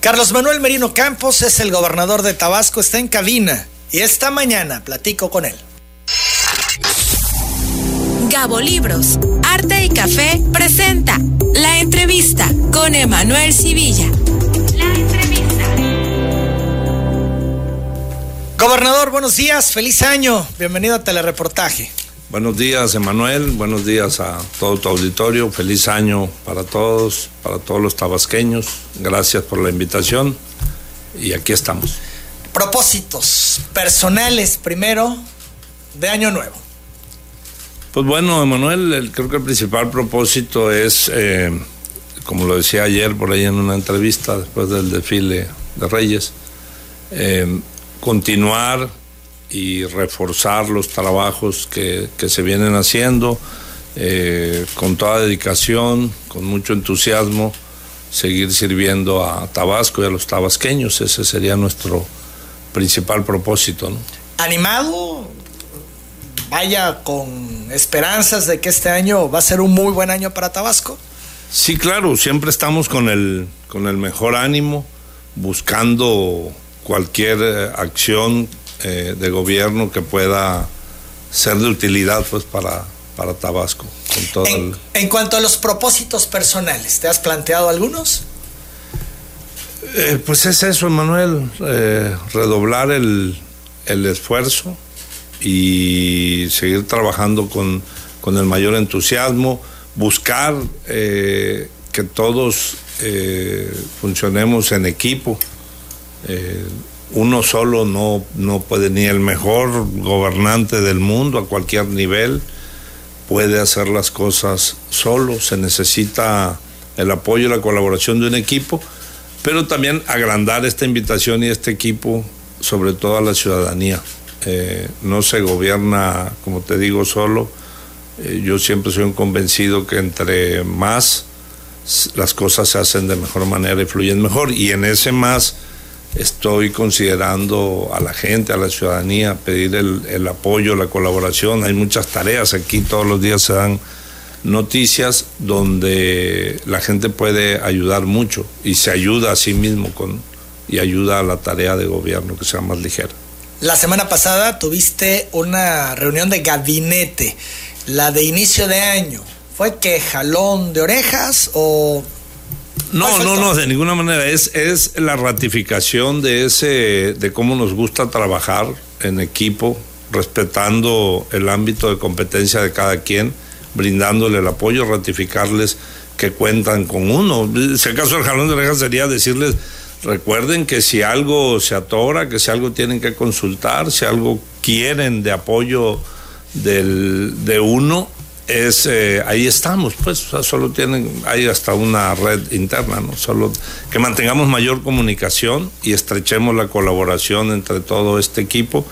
Carlos Manuel Merino Campos es el gobernador de Tabasco, está en cabina y esta mañana platico con él. Gabo Libros, Arte y Café presenta la entrevista con Emanuel Civilla. La entrevista. Gobernador, buenos días, feliz año, bienvenido a Telereportaje. Buenos días, Emanuel. Buenos días a todo tu auditorio. Feliz año para todos, para todos los tabasqueños. Gracias por la invitación y aquí estamos. Propósitos personales primero de Año Nuevo. Pues bueno, Emanuel, creo que el principal propósito es, eh, como lo decía ayer por ahí en una entrevista después del desfile de Reyes, eh, continuar y reforzar los trabajos que, se vienen haciendo eh, con toda dedicación, con mucho entusiasmo, seguir sirviendo a Tabasco y a los tabasqueños. Ese sería nuestro principal propósito. ¿Animado? Vaya con esperanzas de que este año va a ser un muy buen año para Tabasco. Sí, claro, siempre estamos con el, con el mejor ánimo, buscando cualquier eh, acción eh, de gobierno que pueda ser de utilidad pues para, para Tabasco. en, cuanto a los propósitos personales, ¿te has planteado algunos? Eh, pues es eso, Manuel, eh, redoblar el, el, esfuerzo y seguir trabajando con, con el mayor entusiasmo, buscar que todos funcionemos en equipo uno solo no, no puede, ni el mejor gobernante del mundo a cualquier nivel puede hacer las cosas solo, se necesita el apoyo y la colaboración de un equipo, pero también agrandar esta invitación y este equipo, sobre todo a la ciudadanía. Eh, no se gobierna, como te digo, solo. Eh, yo siempre soy un convencido que entre más las cosas se hacen de mejor manera y fluyen mejor, y en ese más Estoy considerando a la gente, a la ciudadanía, pedir el, apoyo, la colaboración. Hay muchas tareas aquí, todos los días se dan noticias donde la gente puede ayudar mucho y se ayuda a sí mismo con, y ayuda a la tarea de gobierno que sea más ligera. La semana pasada tuviste una reunión de gabinete, la de inicio de año. ¿Fue que jalón de orejas o no, no, no, de ninguna manera. Es, es la ratificación de ese, de cómo nos gusta trabajar en equipo, respetando el ámbito de competencia de cada quien, brindándole el apoyo, ratificarles que cuentan con uno. Si acaso el jalón de orejas sería decirles, recuerden que si algo se atora, que si algo tienen que consultar, si algo quieren de apoyo del, de uno, es eh, ahí estamos, pues, solo tienen, hay hasta una red interna, ¿no? Solo que mantengamos mayor comunicación y estrechemos la colaboración entre todo este equipo,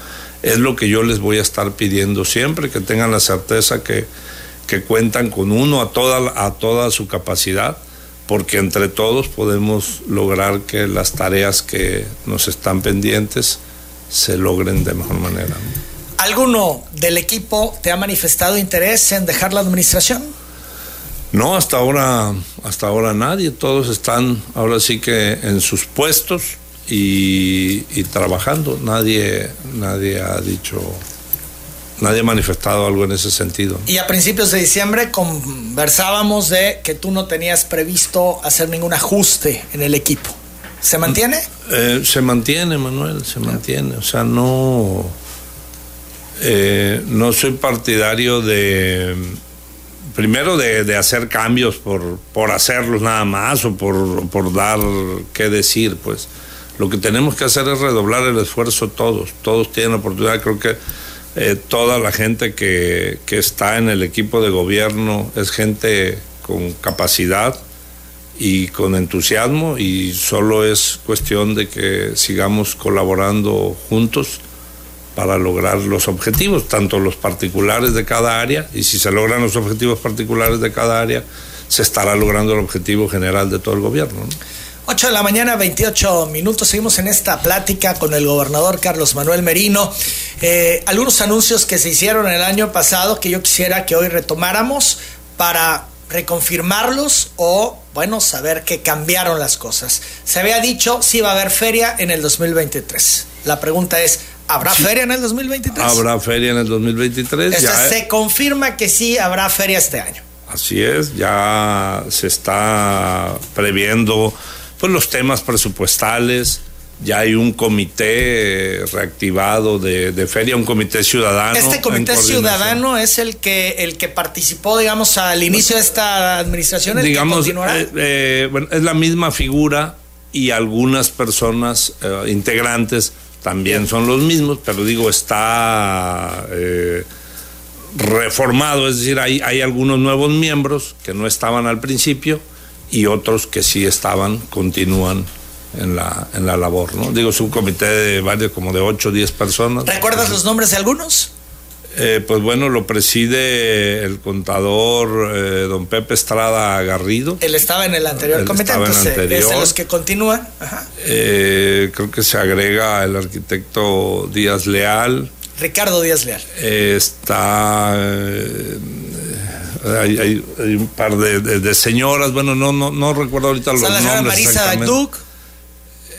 es lo que yo les voy a estar pidiendo siempre, que tengan la certeza que, que cuentan con uno a toda, a toda su capacidad, porque entre todos podemos lograr que las tareas que nos están pendientes se logren de mejor manera. ¿Alguno del equipo te ha manifestado interés en dejar la administración? No, hasta ahora, hasta ahora nadie. Todos están ahora sí que en sus puestos y, trabajando. Nadie, nadie ha dicho, nadie ha manifestado algo en ese sentido. Y a principios de diciembre conversábamos de que tú no tenías previsto hacer ningún ajuste en el equipo. ¿Se mantiene? Eh, se mantiene, Manuel, se mantiene. O sea, no eh, no soy partidario de, primero de, hacer cambios por, por, hacerlos nada más o por, por dar qué decir, pues. Lo que tenemos que hacer es redoblar el esfuerzo todos, todos tienen oportunidad, creo que eh, toda la gente que, que está en el equipo de gobierno es gente con capacidad y con entusiasmo y solo es cuestión de que sigamos colaborando juntos para lograr los objetivos, tanto los particulares de cada área, y si se logran los objetivos particulares de cada área, se estará logrando el objetivo general de todo el gobierno. 8 de la mañana, 28 minutos. Seguimos en esta plática con el gobernador Carlos Manuel Merino. Eh, algunos anuncios que se hicieron el año pasado que yo quisiera que hoy retomáramos para reconfirmarlos o bueno saber que cambiaron las cosas. Se había dicho si va a haber feria en el 2023. La pregunta es, ¿habrá feria en el 2023? Habrá feria en el 2023. ya, se confirma que sí habrá feria este año. Así es, ya se está previendo pues, los temas presupuestales, ya hay un comité reactivado de, feria, un comité ciudadano. Este comité ciudadano es el que el que participó, digamos, al inicio de esta administración. digamos, eh, eh, bueno, es la misma figura y algunas personas eh, integrantes también son los mismos, pero digo, está reformado, es decir, hay, hay algunos nuevos miembros que no estaban al principio y otros que sí estaban, continúan en la, en la labor, ¿no? Digo, es un comité de varios, como de 8 o 10 personas. ¿Recuerdas los nombres de algunos? Eh, pues bueno, lo preside el contador eh, don Pepe Estrada Garrido. Él estaba en el anterior comité, entonces es de los que continúan. Eh, creo que se agrega el arquitecto Díaz Leal. Ricardo Díaz Leal. está hay, un par de, señoras, bueno, no, no, no recuerdo ahorita los nombres. Marisa Duc.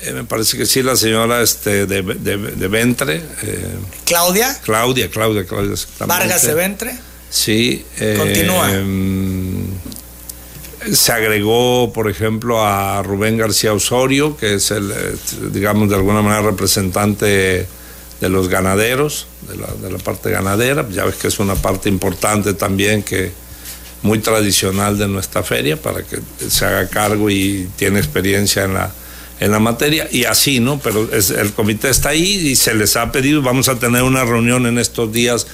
Eh, me parece que sí, la señora este, de, de, Ventre. Eh, ¿Claudia? Claudia, Claudia, Claudia. Vargas de Ventre. Sí. Eh, Continúa. se agregó, por ejemplo, a Rubén García Osorio, que es el, digamos, de alguna manera representante de los ganaderos, de la, de la parte ganadera. Ya ves que es una parte importante también que muy tradicional de nuestra feria para que se haga cargo y tiene experiencia en la en la materia y así, ¿no? Pero el comité está ahí y se les ha pedido, vamos a tener una reunión en estos días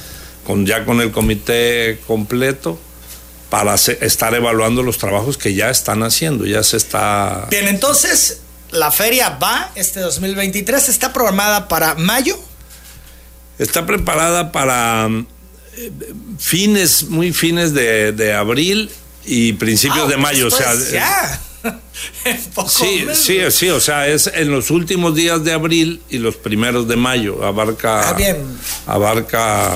con ya con el comité completo para estar evaluando los trabajos que ya están haciendo, ya se está... Bien, entonces la feria va este 2023, está programada para mayo. Está preparada para eh, fines, muy fines de, abril y principios ah, de mayo, o sea... Ya sí, sí, sí, o sea, es en los últimos días de abril y los primeros de mayo, abarca, ah, abarca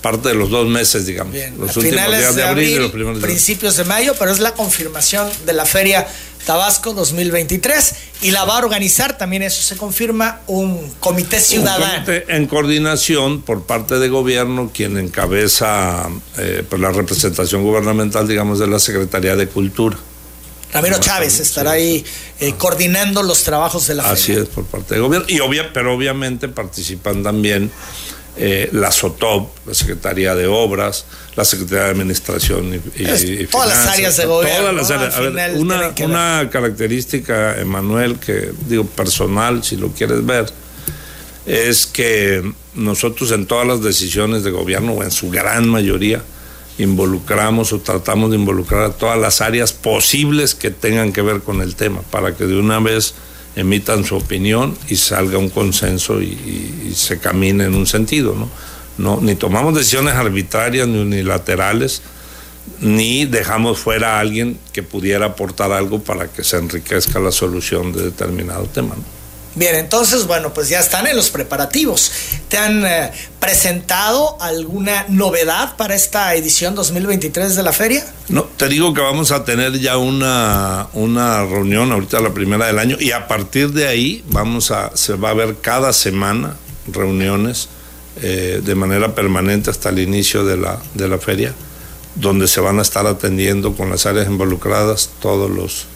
parte de los dos meses, digamos. Los últimos días de, abril, y los primeros principios de mayo, pero es la confirmación de la feria Tabasco 2023 y la va a organizar también, eso se confirma, un comité ciudadano. en coordinación por parte de gobierno, quien encabeza eh, pues la representación gubernamental, digamos, de la Secretaría de Cultura. Ramiro Chávez estará ahí eh, coordinando los trabajos de la Así es, por parte del gobierno. Y obvia, pero obviamente participan también eh, la SOTOP, la Secretaría de Obras, la Secretaría de Administración y, Todas las áreas de gobierno. Todas las áreas. una, una característica, Emanuel, que digo personal, si lo quieres ver, es que nosotros en todas las decisiones de gobierno, o en su gran mayoría, involucramos o tratamos de involucrar a todas las áreas posibles que tengan que ver con el tema, para que de una vez emitan su opinión y salga un consenso y, se camine en un sentido, ¿no? ¿no? Ni tomamos decisiones arbitrarias ni unilaterales, ni dejamos fuera a alguien que pudiera aportar algo para que se enriquezca la solución de determinado tema. Bien, entonces, bueno, pues ya están en los preparativos. ¿Te han eh, presentado alguna novedad para esta edición 2023 de la feria? No, te digo que vamos a tener ya una, una reunión ahorita la primera del año y a partir de ahí vamos a, se va a ver cada semana reuniones eh, de manera permanente hasta el inicio de la, de la feria, donde se van a estar atendiendo con las áreas involucradas todos los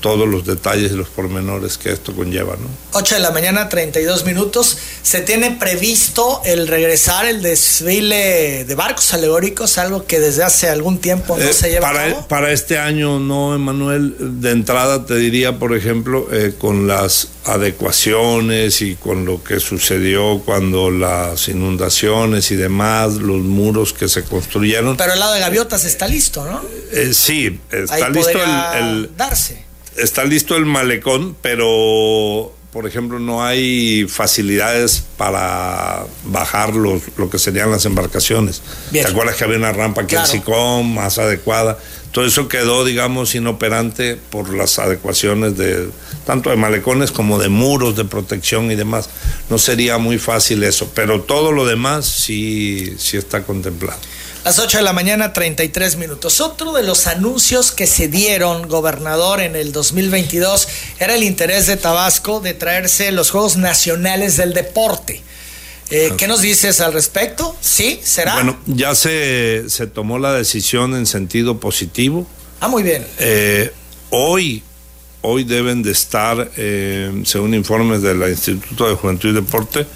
todos los detalles y los pormenores que esto conlleva. ¿no? 8 de la mañana, 32 minutos. Se tiene previsto el regresar el desfile de barcos alegóricos, algo que desde hace algún tiempo no eh, se lleva para, a cabo. Para este año no, Emanuel. De entrada te diría, por ejemplo, eh, con las adecuaciones y con lo que sucedió cuando las inundaciones y demás, los muros que se construyeron. Pero el lado de Gaviotas está listo, ¿no? Eh, sí, está listo el, el darse está listo el malecón, pero por ejemplo, no hay facilidades para bajar los, lo que serían las embarcaciones. ¿Te acuerdas que había una rampa que claro. más adecuada? Todo eso quedó, digamos, inoperante por las adecuaciones de tanto de malecones como de muros de protección y demás. No sería muy fácil eso, pero todo lo demás sí, sí está contemplado. Las 8 de la mañana, 33 minutos. Otro de los anuncios que se dieron, gobernador, en el 2022 era el interés de Tabasco de traerse los Juegos Nacionales del Deporte. Eh, ¿Qué nos dices al respecto? ¿Sí? ¿Será? Bueno, ya se, se tomó la decisión en sentido positivo. Ah, muy bien. Eh, hoy, hoy deben de estar, eh, según informes del Instituto de Juventud y Deporte,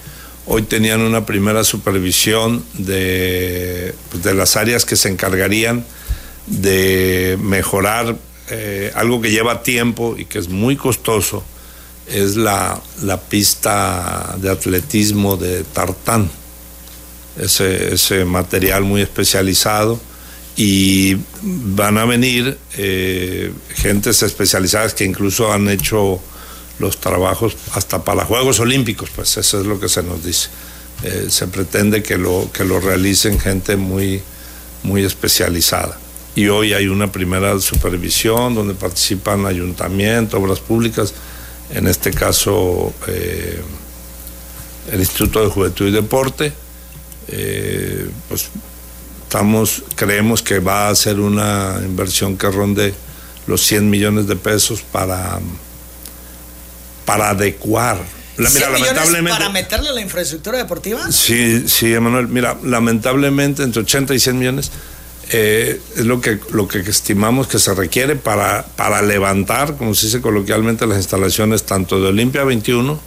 Hoy tenían una primera supervisión de, pues, de las áreas que se encargarían de mejorar eh, algo que lleva tiempo y que es muy costoso, es la, la pista de atletismo de tartán, ese, ese, material muy especializado y van a venir eh, gentes especializadas que incluso han hecho los trabajos hasta para Juegos Olímpicos, pues eso es lo que se nos dice. Eh, se pretende que lo, que lo realicen gente muy, muy especializada. Y hoy hay una primera supervisión donde participan ayuntamientos, obras públicas, en este caso eh, el Instituto de Juventud y Deporte. Eh, pues estamos, creemos que va a ser una inversión que ronde los 100 millones de pesos para para adecuar. mira, lamentablemente, ¿Para meterle la infraestructura deportiva? Sí, sí, Emanuel. Mira, lamentablemente entre 80 y 100 millones eh, es lo que, lo que estimamos que se requiere para, para levantar, como se dice coloquialmente, las instalaciones tanto de Olimpia 21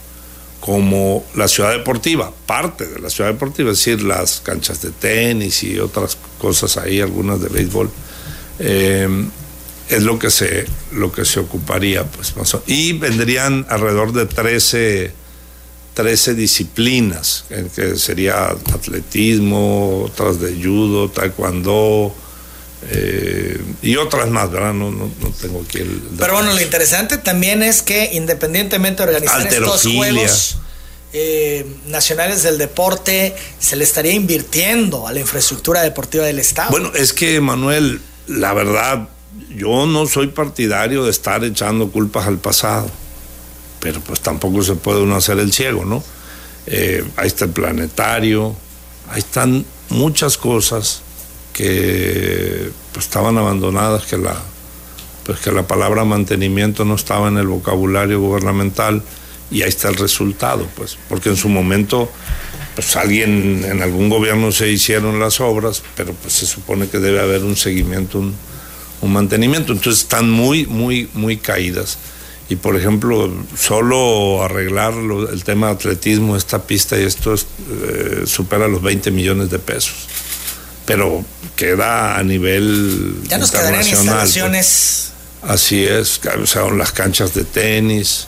como la ciudad deportiva, parte de la ciudad deportiva, es decir, las canchas de tenis y otras cosas ahí, algunas de béisbol. Eh, es lo que se, lo que se ocuparía. Pues, y vendrían alrededor de 13, 13 disciplinas, que sería atletismo, otras de judo, taekwondo. Eh, y otras más, ¿verdad? No, no, tengo aquí el. Pero bueno, lo interesante también es que independientemente de organizar estos Juegos eh, Nacionales del Deporte, se le estaría invirtiendo a la infraestructura deportiva del Estado. Bueno, es que, Manuel, la verdad, yo no soy partidario de estar echando culpas al pasado, pero pues tampoco se puede uno hacer el ciego, ¿no? Eh, ahí está el planetario, ahí están muchas cosas que pues, estaban abandonadas, que la, pues, que la palabra mantenimiento no estaba en el vocabulario gubernamental y ahí está el resultado, pues, porque en su momento pues alguien en algún gobierno se hicieron las obras, pero pues se supone que debe haber un seguimiento, un, un mantenimiento. Entonces están muy, muy, muy caídas. Y por ejemplo, solo arreglar el tema de atletismo, esta pista y esto eh, supera los 20 millones de pesos. Pero queda a nivel ya nos internacional. Pues. instalaciones. Así es, o sea, las canchas de tenis,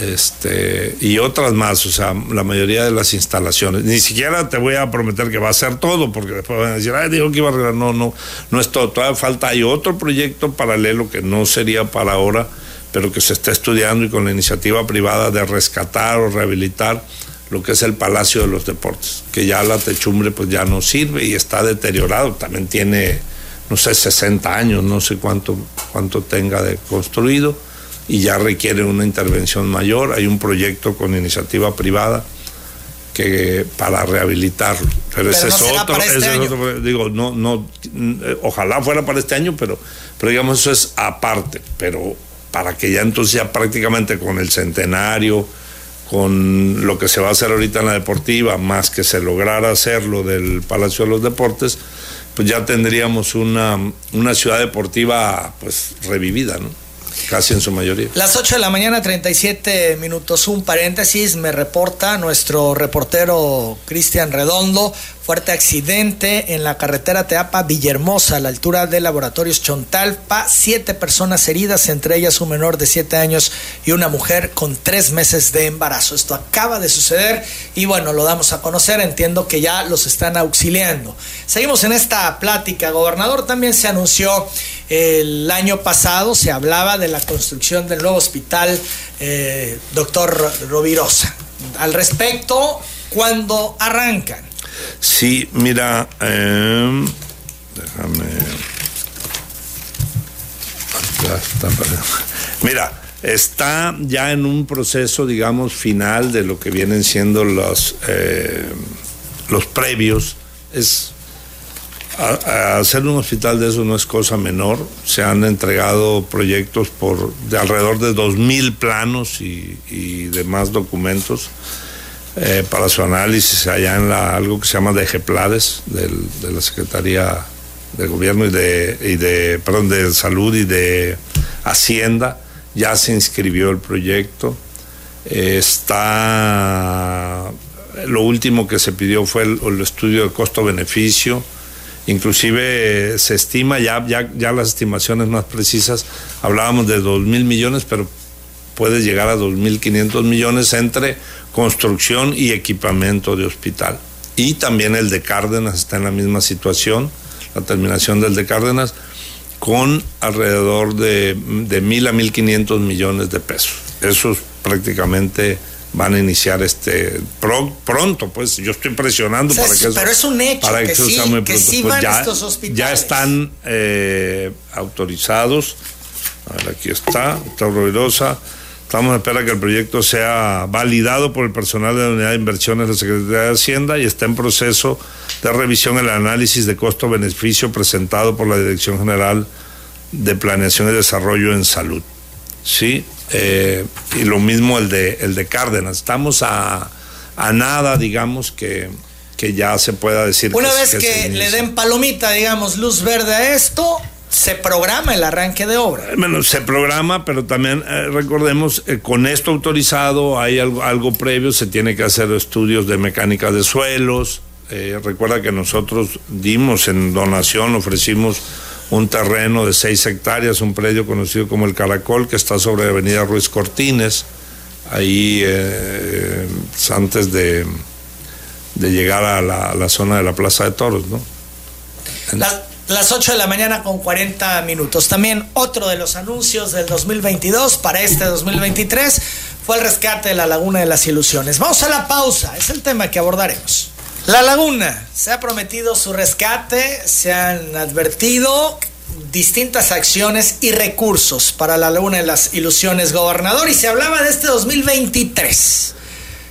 este, y otras más, o sea, la mayoría de las instalaciones. Ni siquiera te voy a prometer que va a ser todo, porque después van a decir, ay, dijo que iba a arreglar. No, no, no es todo. Todavía falta, hay otro proyecto paralelo que no sería para ahora, pero que se está estudiando y con la iniciativa privada de rescatar o rehabilitar lo que es el Palacio de los Deportes, que ya la techumbre pues ya no sirve y está deteriorado, también tiene, no sé, 60 años, no sé cuánto, cuánto tenga de construido y ya requiere una intervención mayor. Hay un proyecto con iniciativa privada que para rehabilitarlo. Pero, ese, es, otro, este digo, no, no, ojalá fuera para este año, pero, pero digamos eso es aparte, pero para que ya entonces ya prácticamente con el centenario, con lo que se va a hacer ahorita en la deportiva, más que se lograra hacerlo del Palacio de los Deportes, pues ya tendríamos una, una ciudad deportiva pues revivida, ¿no? Casi en su mayoría. Las 8 de la mañana, 37 minutos. Un paréntesis, me reporta nuestro reportero Cristian Redondo Fuerte accidente en la carretera Teapa Villahermosa, a la altura de Laboratorios Chontalpa. Siete personas heridas, entre ellas un menor de siete años y una mujer con tres meses de embarazo. Esto acaba de suceder y bueno, lo damos a conocer. Entiendo que ya los están auxiliando. Seguimos en esta plática. Gobernador también se anunció el año pasado, se hablaba de la construcción del nuevo hospital eh, doctor Rovirosa. Al respecto, cuando arrancan? Sí, mira, eh, déjame. Mira, está ya en un proceso, digamos, final de lo que vienen siendo los, eh, los previos. Es hacer un hospital de eso no es cosa menor. Se han entregado proyectos por de alrededor de 2.000 planos y, demás documentos eh, para su análisis allá en la, algo que se llama DGPLADES, de la Secretaría de Gobierno y de, y de, perdón, de Salud y de Hacienda. Ya se inscribió el proyecto. está lo último que se pidió fue el estudio de costo-beneficio Inclusive eh, se estima, ya, ya, ya las estimaciones más precisas, hablábamos de 2 mil millones, pero puede llegar a 2.500 millones entre construcción y equipamiento de hospital. Y también el de Cárdenas está en la misma situación, la terminación del de Cárdenas, con alrededor de, de mil a 1.500 millones de pesos. Eso es prácticamente van a iniciar este pronto, pues yo estoy presionando para que eso, pero es un hecho que, sí, sea muy pronto. Pues ya, estos hospitales. ya están eh, autorizados. A ver, aquí está, está ruidosa. Estamos a esperar que el proyecto sea validado por el personal de la Unidad de Inversiones de la Secretaría de Hacienda y está en proceso de revisión el análisis de costo-beneficio presentado por la Dirección General de Planeación y Desarrollo en Salud. Sí, eh, y lo mismo el de, el de Cárdenas. Estamos a, nada, digamos, que, que, ya se pueda decir. Una vez que, le den palomita, digamos, luz verde a esto, se programa el arranque de obra. Eh, bueno, se programa, pero también eh, recordemos, con esto autorizado hay algo, algo, previo, se tiene que hacer estudios de mecánica de suelos. recuerda que nosotros dimos en donación, ofrecimos un terreno de seis hectáreas, un predio conocido como el Caracol, que está sobre la avenida Ruiz Cortines, ahí eh, antes de, de llegar a la, zona de la Plaza de Toros, ¿no? las 8 de la mañana con 40 minutos. También otro de los anuncios del 2022 para este 2023 fue el rescate de la Laguna de las Ilusiones. Vamos a la pausa, es el tema que abordaremos. La laguna, se ha prometido su rescate, se han advertido distintas acciones y recursos para la laguna de las ilusiones, gobernador, y se hablaba de este 2023.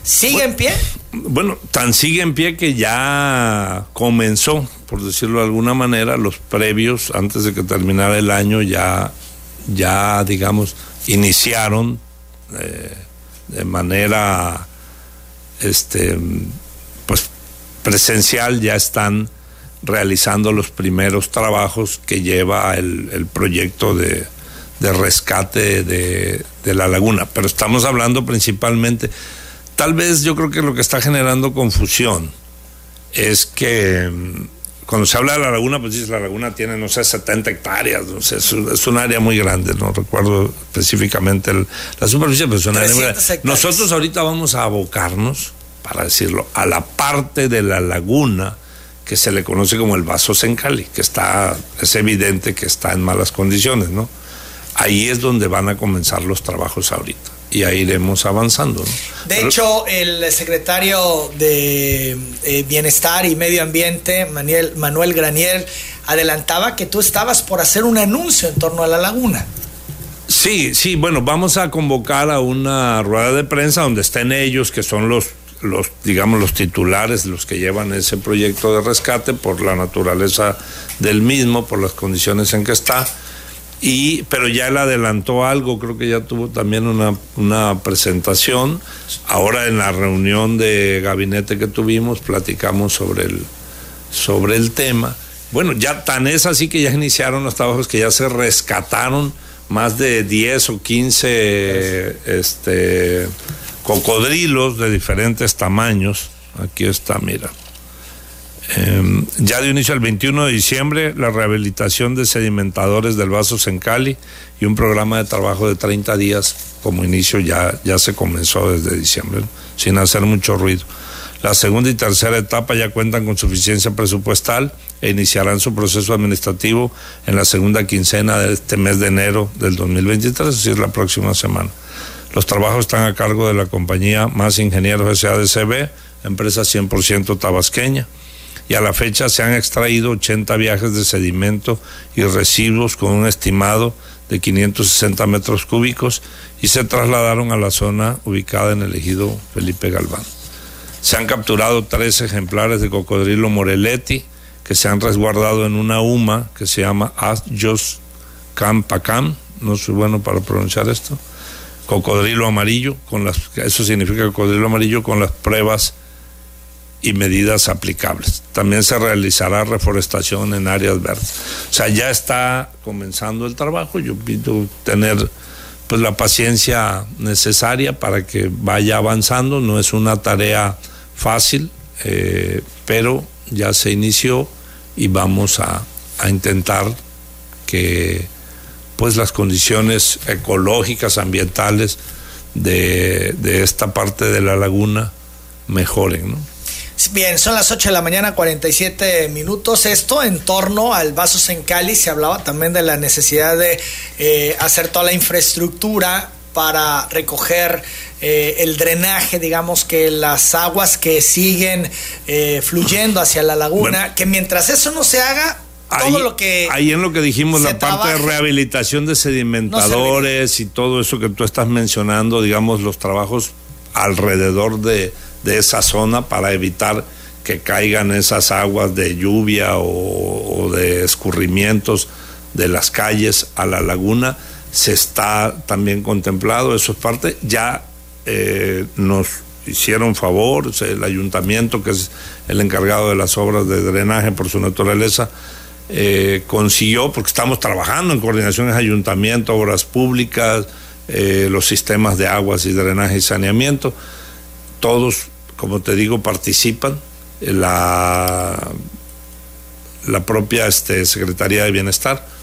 ¿Sigue en pie? Bueno, tan sigue en pie que ya comenzó, por decirlo de alguna manera, los previos, antes de que terminara el año, ya, ya digamos, iniciaron eh, de manera este presencial ya están realizando los primeros trabajos que lleva el, proyecto de, rescate de, la laguna. Pero estamos hablando principalmente, tal vez yo creo que lo que está generando confusión es que mm, cuando se habla de la laguna, pues dice la laguna tiene, no sé, 70 hectáreas, no sé, es, un área muy grande, no recuerdo específicamente la superficie, pero es un área muy grande. Nosotros ahorita vamos a abocarnos para decirlo, a la parte de la laguna que se le conoce como el vaso Sencali, que está, es evidente que está en malas condiciones, ¿no? Ahí es donde van a comenzar los trabajos ahorita y ahí iremos avanzando. ¿no? De hecho, el secretario de eh, Bienestar y Medio Ambiente, Manuel, Manuel Granier, adelantaba que tú estabas por hacer un anuncio en torno a la laguna. Sí, sí, bueno, vamos a convocar a una rueda de prensa donde estén ellos, que son los los, digamos, los titulares, los que llevan ese proyecto de rescate por la naturaleza del mismo, por las condiciones en que está. Y, pero ya él adelantó algo, creo que ya tuvo también una, una presentación. Ahora en la reunión de gabinete que tuvimos, platicamos sobre el, sobre el tema. Bueno, ya tan es así que ya iniciaron los trabajos que ya se rescataron más de 10 o 15 este, cocodrilos de diferentes tamaños. Aquí está, mira. Em, ya dio inicio el 21 de diciembre la rehabilitación de sedimentadores del Vaso en Cali y un programa de trabajo de 30 días como inicio ya, ya se comenzó desde diciembre, sin hacer mucho ruido. La segunda y tercera etapa ya cuentan con suficiencia presupuestal e iniciarán su proceso administrativo en la segunda quincena de este mes de enero del 2023, es decir, la próxima semana. Los trabajos están a cargo de la compañía Más Ingenieros SADCB, empresa 100% tabasqueña, y a la fecha se han extraído 80 viajes de sedimento y residuos con un estimado de 560 metros cúbicos y se trasladaron a la zona ubicada en el ejido Felipe Galván. Se han capturado tres ejemplares de cocodrilo Moreletti, que se han resguardado en una UMA que se llama Asjos Campacam, no soy bueno para pronunciar esto, cocodrilo amarillo, con las, eso significa cocodrilo amarillo con las pruebas y medidas aplicables. También se realizará reforestación en áreas verdes. O sea, ya está comenzando el trabajo. Yo pido tener pues la paciencia necesaria para que vaya avanzando. No es una tarea fácil, eh, pero ya se inició y vamos a, a intentar que pues las condiciones ecológicas, ambientales de, de esta parte de la laguna mejoren, ¿no? Bien, son las 8 de la mañana, 47 minutos. Esto en torno al Vasos en Cali. Se hablaba también de la necesidad de eh, hacer toda la infraestructura para recoger eh, el drenaje, digamos que las aguas que siguen eh, fluyendo hacia la laguna, que mientras eso no se haga, todo lo que... Ahí en lo que dijimos, la parte de rehabilitación de sedimentadores y todo eso que tú estás mencionando, digamos, los trabajos alrededor de de esa zona para evitar que caigan esas aguas de lluvia o, de escurrimientos de las calles a la laguna. Se está también contemplado, eso es parte. Ya eh, nos hicieron favor, el ayuntamiento, que es el encargado de las obras de drenaje por su naturaleza, eh, consiguió, porque estamos trabajando en coordinaciones ayuntamiento, obras públicas, eh, los sistemas de aguas y drenaje y saneamiento, todos, como te digo, participan. La, la propia este, Secretaría de Bienestar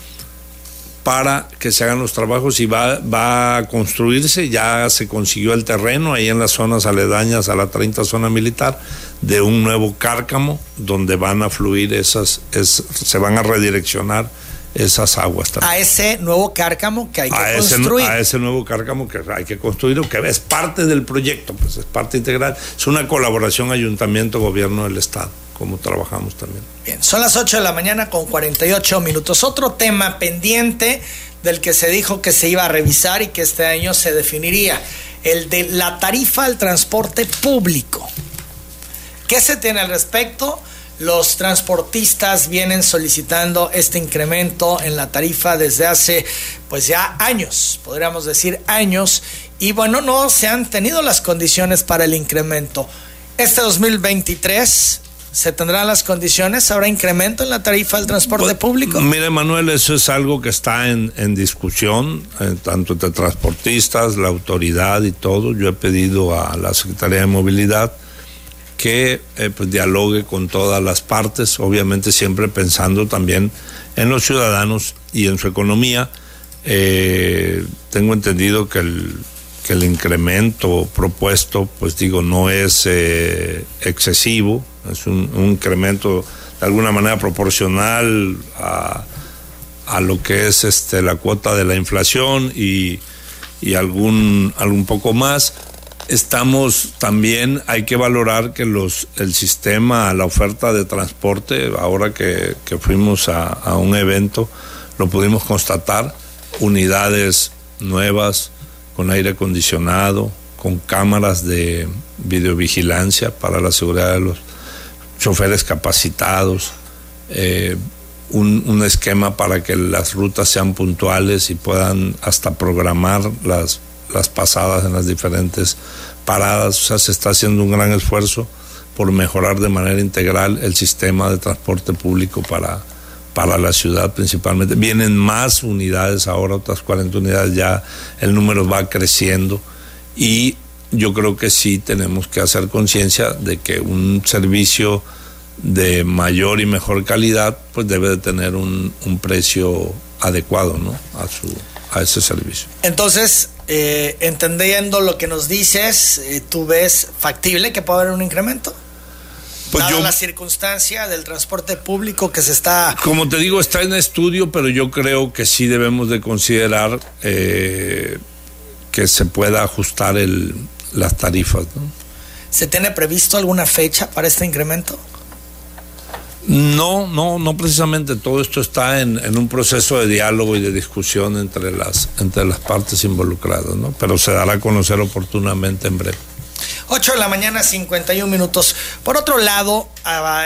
para que se hagan los trabajos y va, va a construirse, ya se consiguió el terreno ahí en las zonas aledañas a la 30 zona militar de un nuevo cárcamo donde van a fluir esas, se van a redireccionar esas aguas también. A ese nuevo cárcamo que hay que construir. a ese nuevo cárcamo que hay que construir, que es parte del proyecto, pues es parte integral. Es una colaboración ayuntamiento-gobierno del Estado, como trabajamos también. Bien, son las 8 de la mañana con 48 minutos. Otro tema pendiente del que se dijo que se iba a revisar y que este año se definiría, el de la tarifa al transporte público. ¿Qué se tiene al respecto? Los transportistas vienen solicitando este incremento en la tarifa desde hace pues ya años, podríamos decir años, y bueno, no se han tenido las condiciones para el incremento. Este 2023 ¿Se tendrán las condiciones? ¿Habrá incremento en la tarifa del transporte pues, público? Mire, Manuel, eso es algo que está en, discusión, eh, tanto entre transportistas, la autoridad y todo. Yo he pedido a la Secretaría de Movilidad que eh, pues, dialogue con todas las partes, obviamente siempre pensando también en los ciudadanos y en su economía. Eh, tengo entendido que el, que el incremento propuesto, pues digo, no es eh, excesivo, es un, incremento de alguna manera proporcional a, a, lo que es este, la cuota de la inflación y, y algún, algún poco más. Estamos también, hay que valorar que los, el sistema, la oferta de transporte, ahora que, fuimos a, un evento, lo pudimos constatar, unidades nuevas, con aire acondicionado, con cámaras de videovigilancia para la seguridad de los choferes capacitados, eh, un, un, esquema para que las rutas sean puntuales y puedan hasta programar las las pasadas en las diferentes paradas, o sea, se está haciendo un gran esfuerzo por mejorar de manera integral el sistema de transporte público para, para la ciudad principalmente. Vienen más unidades ahora, otras 40 unidades ya, el número va creciendo y yo creo que sí tenemos que hacer conciencia de que un servicio de mayor y mejor calidad pues debe de tener un, precio adecuado ¿no? a, su, a ese servicio. Entonces, eh, entendiendo lo que nos dices, eh, ¿tú ves factible que pueda haber un incremento? Pues yo, la circunstancia del transporte público que se está... Como te digo, está en estudio, pero yo creo que sí debemos de considerar eh, que se pueda ajustar el, las tarifas. ¿Se tiene previsto alguna fecha para este incremento? No, no, no precisamente. Todo esto está en, un proceso de diálogo y de discusión entre las, entre las partes involucradas, ¿no? Pero se dará a conocer oportunamente en breve. 8 de la mañana, 51 minutos. Por otro lado,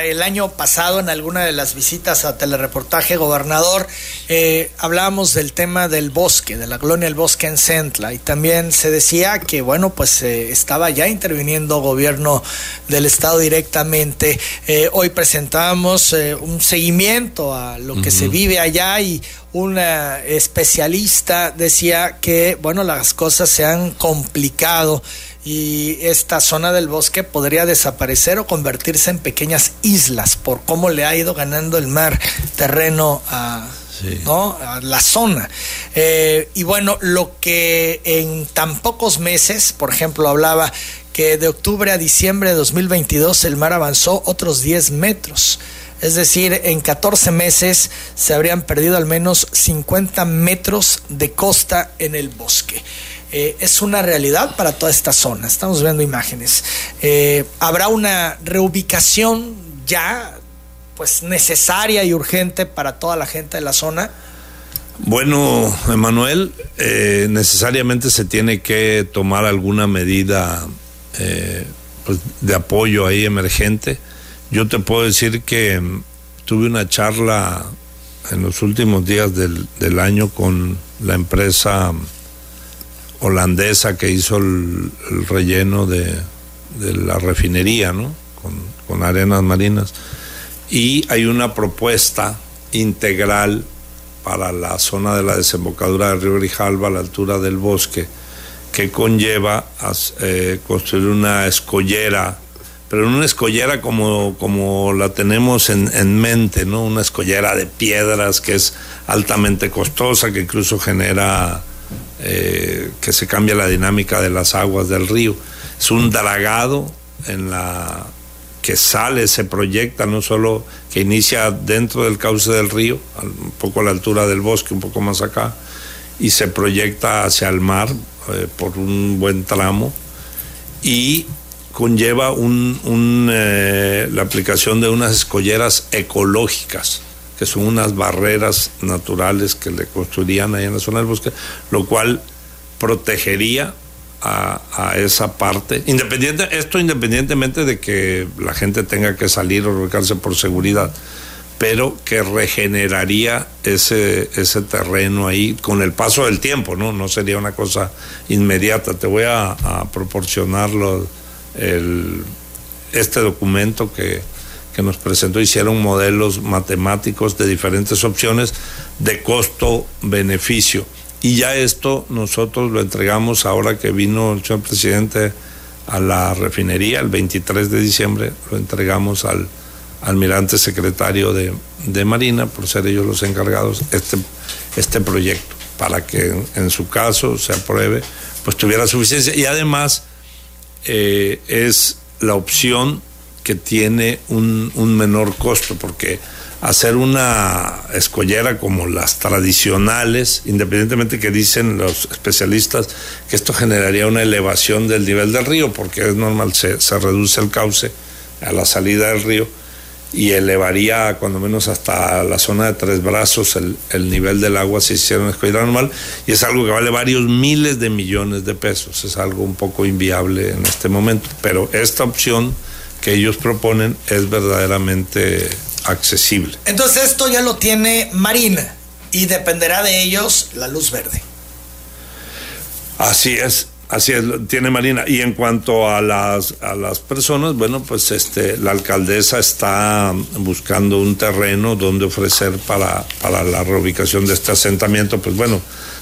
el año pasado, en alguna de las visitas a telereportaje gobernador, eh, hablábamos del tema del bosque, de la colonia del bosque en Centla, y también se decía que, bueno, pues eh, estaba ya interviniendo gobierno del Estado directamente. Eh, hoy presentamos un seguimiento a lo que se vive allá y una especialista decía que, bueno, las cosas se han complicado y esta zona del bosque podría desaparecer o convertirse en pequeñas islas por cómo le ha ido ganando el mar terreno a, la zona. Eh, y bueno, lo que en tan pocos meses, por ejemplo, hablaba que de octubre a diciembre de 2022 el mar avanzó otros 10 metros. Es decir, en 14 meses se habrían perdido al menos 50 metros de costa en el bosque. Eh, es una realidad para toda esta zona. Estamos viendo imágenes. Eh, Habrá una reubicación ya pues necesaria y urgente para toda la gente de la zona. Bueno, Emanuel, eh, necesariamente se tiene que tomar alguna medida pues, de apoyo ahí emergente. Yo te puedo decir que mm, tuve una charla en los últimos días del, del año con la empresa holandesa que hizo el, relleno de, la refinería, ¿no? Con, arenas marinas. Y hay una propuesta integral para la zona de la desembocadura del río Grijalva a la altura del bosque que conlleva a, eh, construir una escollera, pero una escollera como, como la tenemos en, en, mente, ¿no? Una escollera de piedras que es altamente costosa, que incluso genera eh, que se cambia la dinámica de las aguas del río. Es un dragado en la que sale, se proyecta, no solo que inicia dentro del cauce del río, un poco a la altura del bosque, un poco más acá, y se proyecta hacia el mar eh, por un buen tramo y conlleva un, eh, la aplicación de unas escolleras ecológicas que son unas barreras naturales que le construirían ahí en la zona del bosque, lo cual protegería a, esa parte, independiente, esto independientemente de que la gente tenga que salir o ubicarse por seguridad, pero que regeneraría ese, ese terreno ahí con el paso del tiempo, ¿no? No sería una cosa inmediata. Te voy a, a proporcionar el, este documento que, que nos presentó hicieron modelos matemáticos de diferentes opciones de costo-beneficio. Y ya esto nosotros lo entregamos ahora que vino el señor presidente a la refinería el 23 de diciembre, lo entregamos al almirante secretario de, Marina, por ser ellos los encargados, este, este proyecto, para que en, su caso se apruebe, pues tuviera suficiencia. Y además eh, es la opción que tiene un, menor costo, porque hacer una escollera como las tradicionales, independientemente que dicen los especialistas que esto generaría una elevación del nivel del río, porque es normal, se, se reduce el cauce a la salida del río y elevaría cuando menos hasta la zona de tres brazos el, el nivel del agua si hiciera una escollera normal y es algo que vale varios miles de millones de pesos, es algo un poco inviable en este momento, pero esta opción que ellos proponen es verdaderamente accesible. Entonces esto ya lo tiene Marina y dependerá de ellos la luz verde. Así es, así es, tiene Marina. Y en cuanto a las, a las personas, bueno, pues este, la alcaldesa está buscando un terreno donde ofrecer para, para la reubicación de este asentamiento, pues bueno,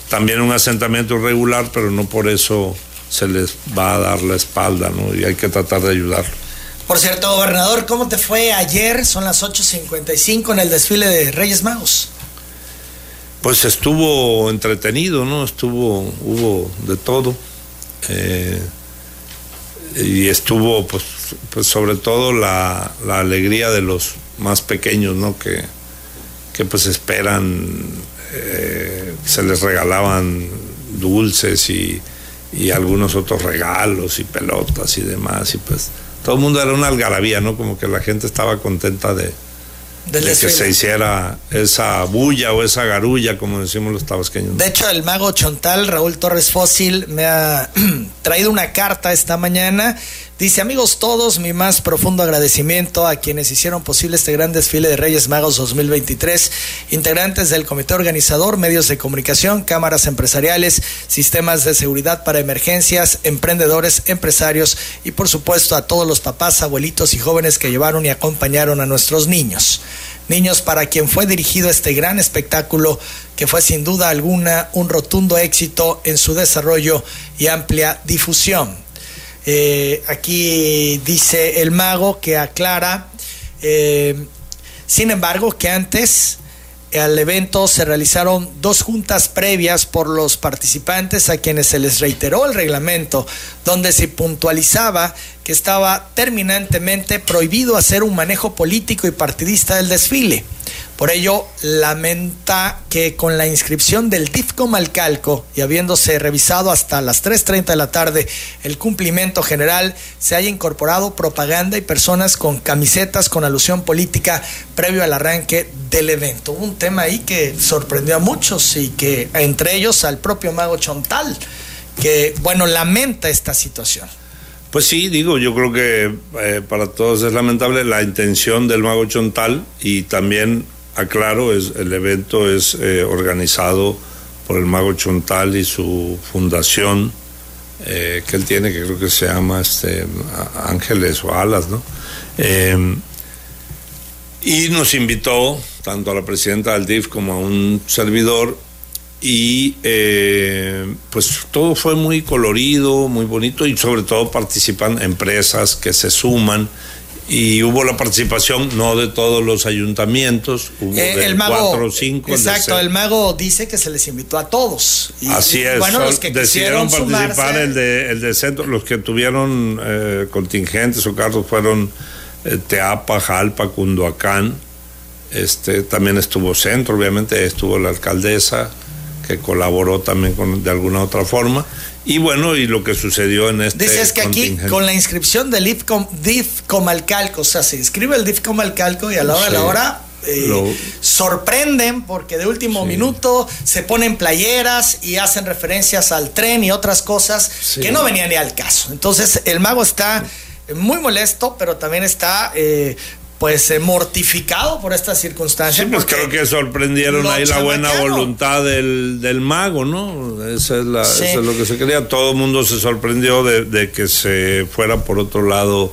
también un asentamiento irregular, pero no por eso se les va a dar la espalda, ¿no? Y hay que tratar de ayudarlo. Por cierto, gobernador, ¿cómo te fue ayer? Son las 8.55 en el desfile de Reyes Magos. Pues estuvo entretenido, ¿no? Estuvo, hubo de todo. Eh, y estuvo, pues, pues sobre todo la, alegría de los más pequeños, ¿no? Que, que pues esperan, eh, se les regalaban dulces y, y algunos otros regalos y pelotas y demás, y pues todo el mundo era una algarabía, ¿no? Como que la gente estaba contenta de, de que se hiciera esa bulla o esa garulla, como decimos los tabasqueños. De hecho, el mago Chontal, Raúl Torres Fósil, me ha traído una carta esta mañana Dice, amigos todos, mi más profundo agradecimiento a quienes hicieron posible este gran desfile de Reyes Magos 2023, integrantes del comité organizador, medios de comunicación, cámaras empresariales, sistemas de seguridad para emergencias, emprendedores, empresarios y por supuesto a todos los papás, abuelitos y jóvenes que llevaron y acompañaron a nuestros niños. Niños para quien fue dirigido este gran espectáculo que fue sin duda alguna un rotundo éxito en su desarrollo y amplia difusión. Eh, aquí dice el mago que aclara, eh, sin embargo, que antes al evento se realizaron dos juntas previas por los participantes a quienes se les reiteró el reglamento, donde se puntualizaba que estaba terminantemente prohibido hacer un manejo político y partidista del desfile. Por ello, lamenta que con la inscripción del DIF Malcalco y habiéndose revisado hasta las 3.30 de la tarde el cumplimiento general, se haya incorporado propaganda y personas con camisetas con alusión política previo al arranque del evento. Un tema ahí que sorprendió a muchos y que entre ellos al propio Mago Chontal, que, bueno, lamenta esta situación. Pues sí, digo, yo creo que eh, para todos es lamentable la intención del Mago Chontal y también aclaro, es, el evento es eh, organizado por el Mago Chontal y su fundación eh, que él tiene, que creo que se llama este, Ángeles o Alas, ¿no? Em, y nos invitó tanto a la presidenta del DIF como a un servidor y eh, pues todo fue muy colorido, muy bonito y sobre todo participan empresas que se suman y hubo la participación no de todos los ayuntamientos, hubo eh, de el mago, cuatro o cinco. Exacto, el mago dice que se les invitó a todos. Así es, bueno, los que decidieron participar el de, el de centro, los que tuvieron eh, contingentes o carros fueron eh, Teapa, Jalpa, Cunduacán, este, también estuvo centro, obviamente estuvo la alcaldesa que colaboró también con, de alguna otra forma y bueno, y lo que sucedió en este. Dices que aquí con la inscripción del DIF, Comalcalco, o sea, se inscribe el DIF Comalcalco y a la hora de la hora eh, sorprenden porque de último minuto se ponen playeras y hacen referencias al tren y otras cosas que no venían ni al caso. Entonces el mago está muy molesto, pero también está eh, pues eh, mortificado por esta circunstancia. Sí, pues creo que sorprendieron ahí la buena voluntad del, del mago, ¿no? Esa es, la, eso es lo que se quería. Todo el mundo se sorprendió de, que se fuera por otro lado.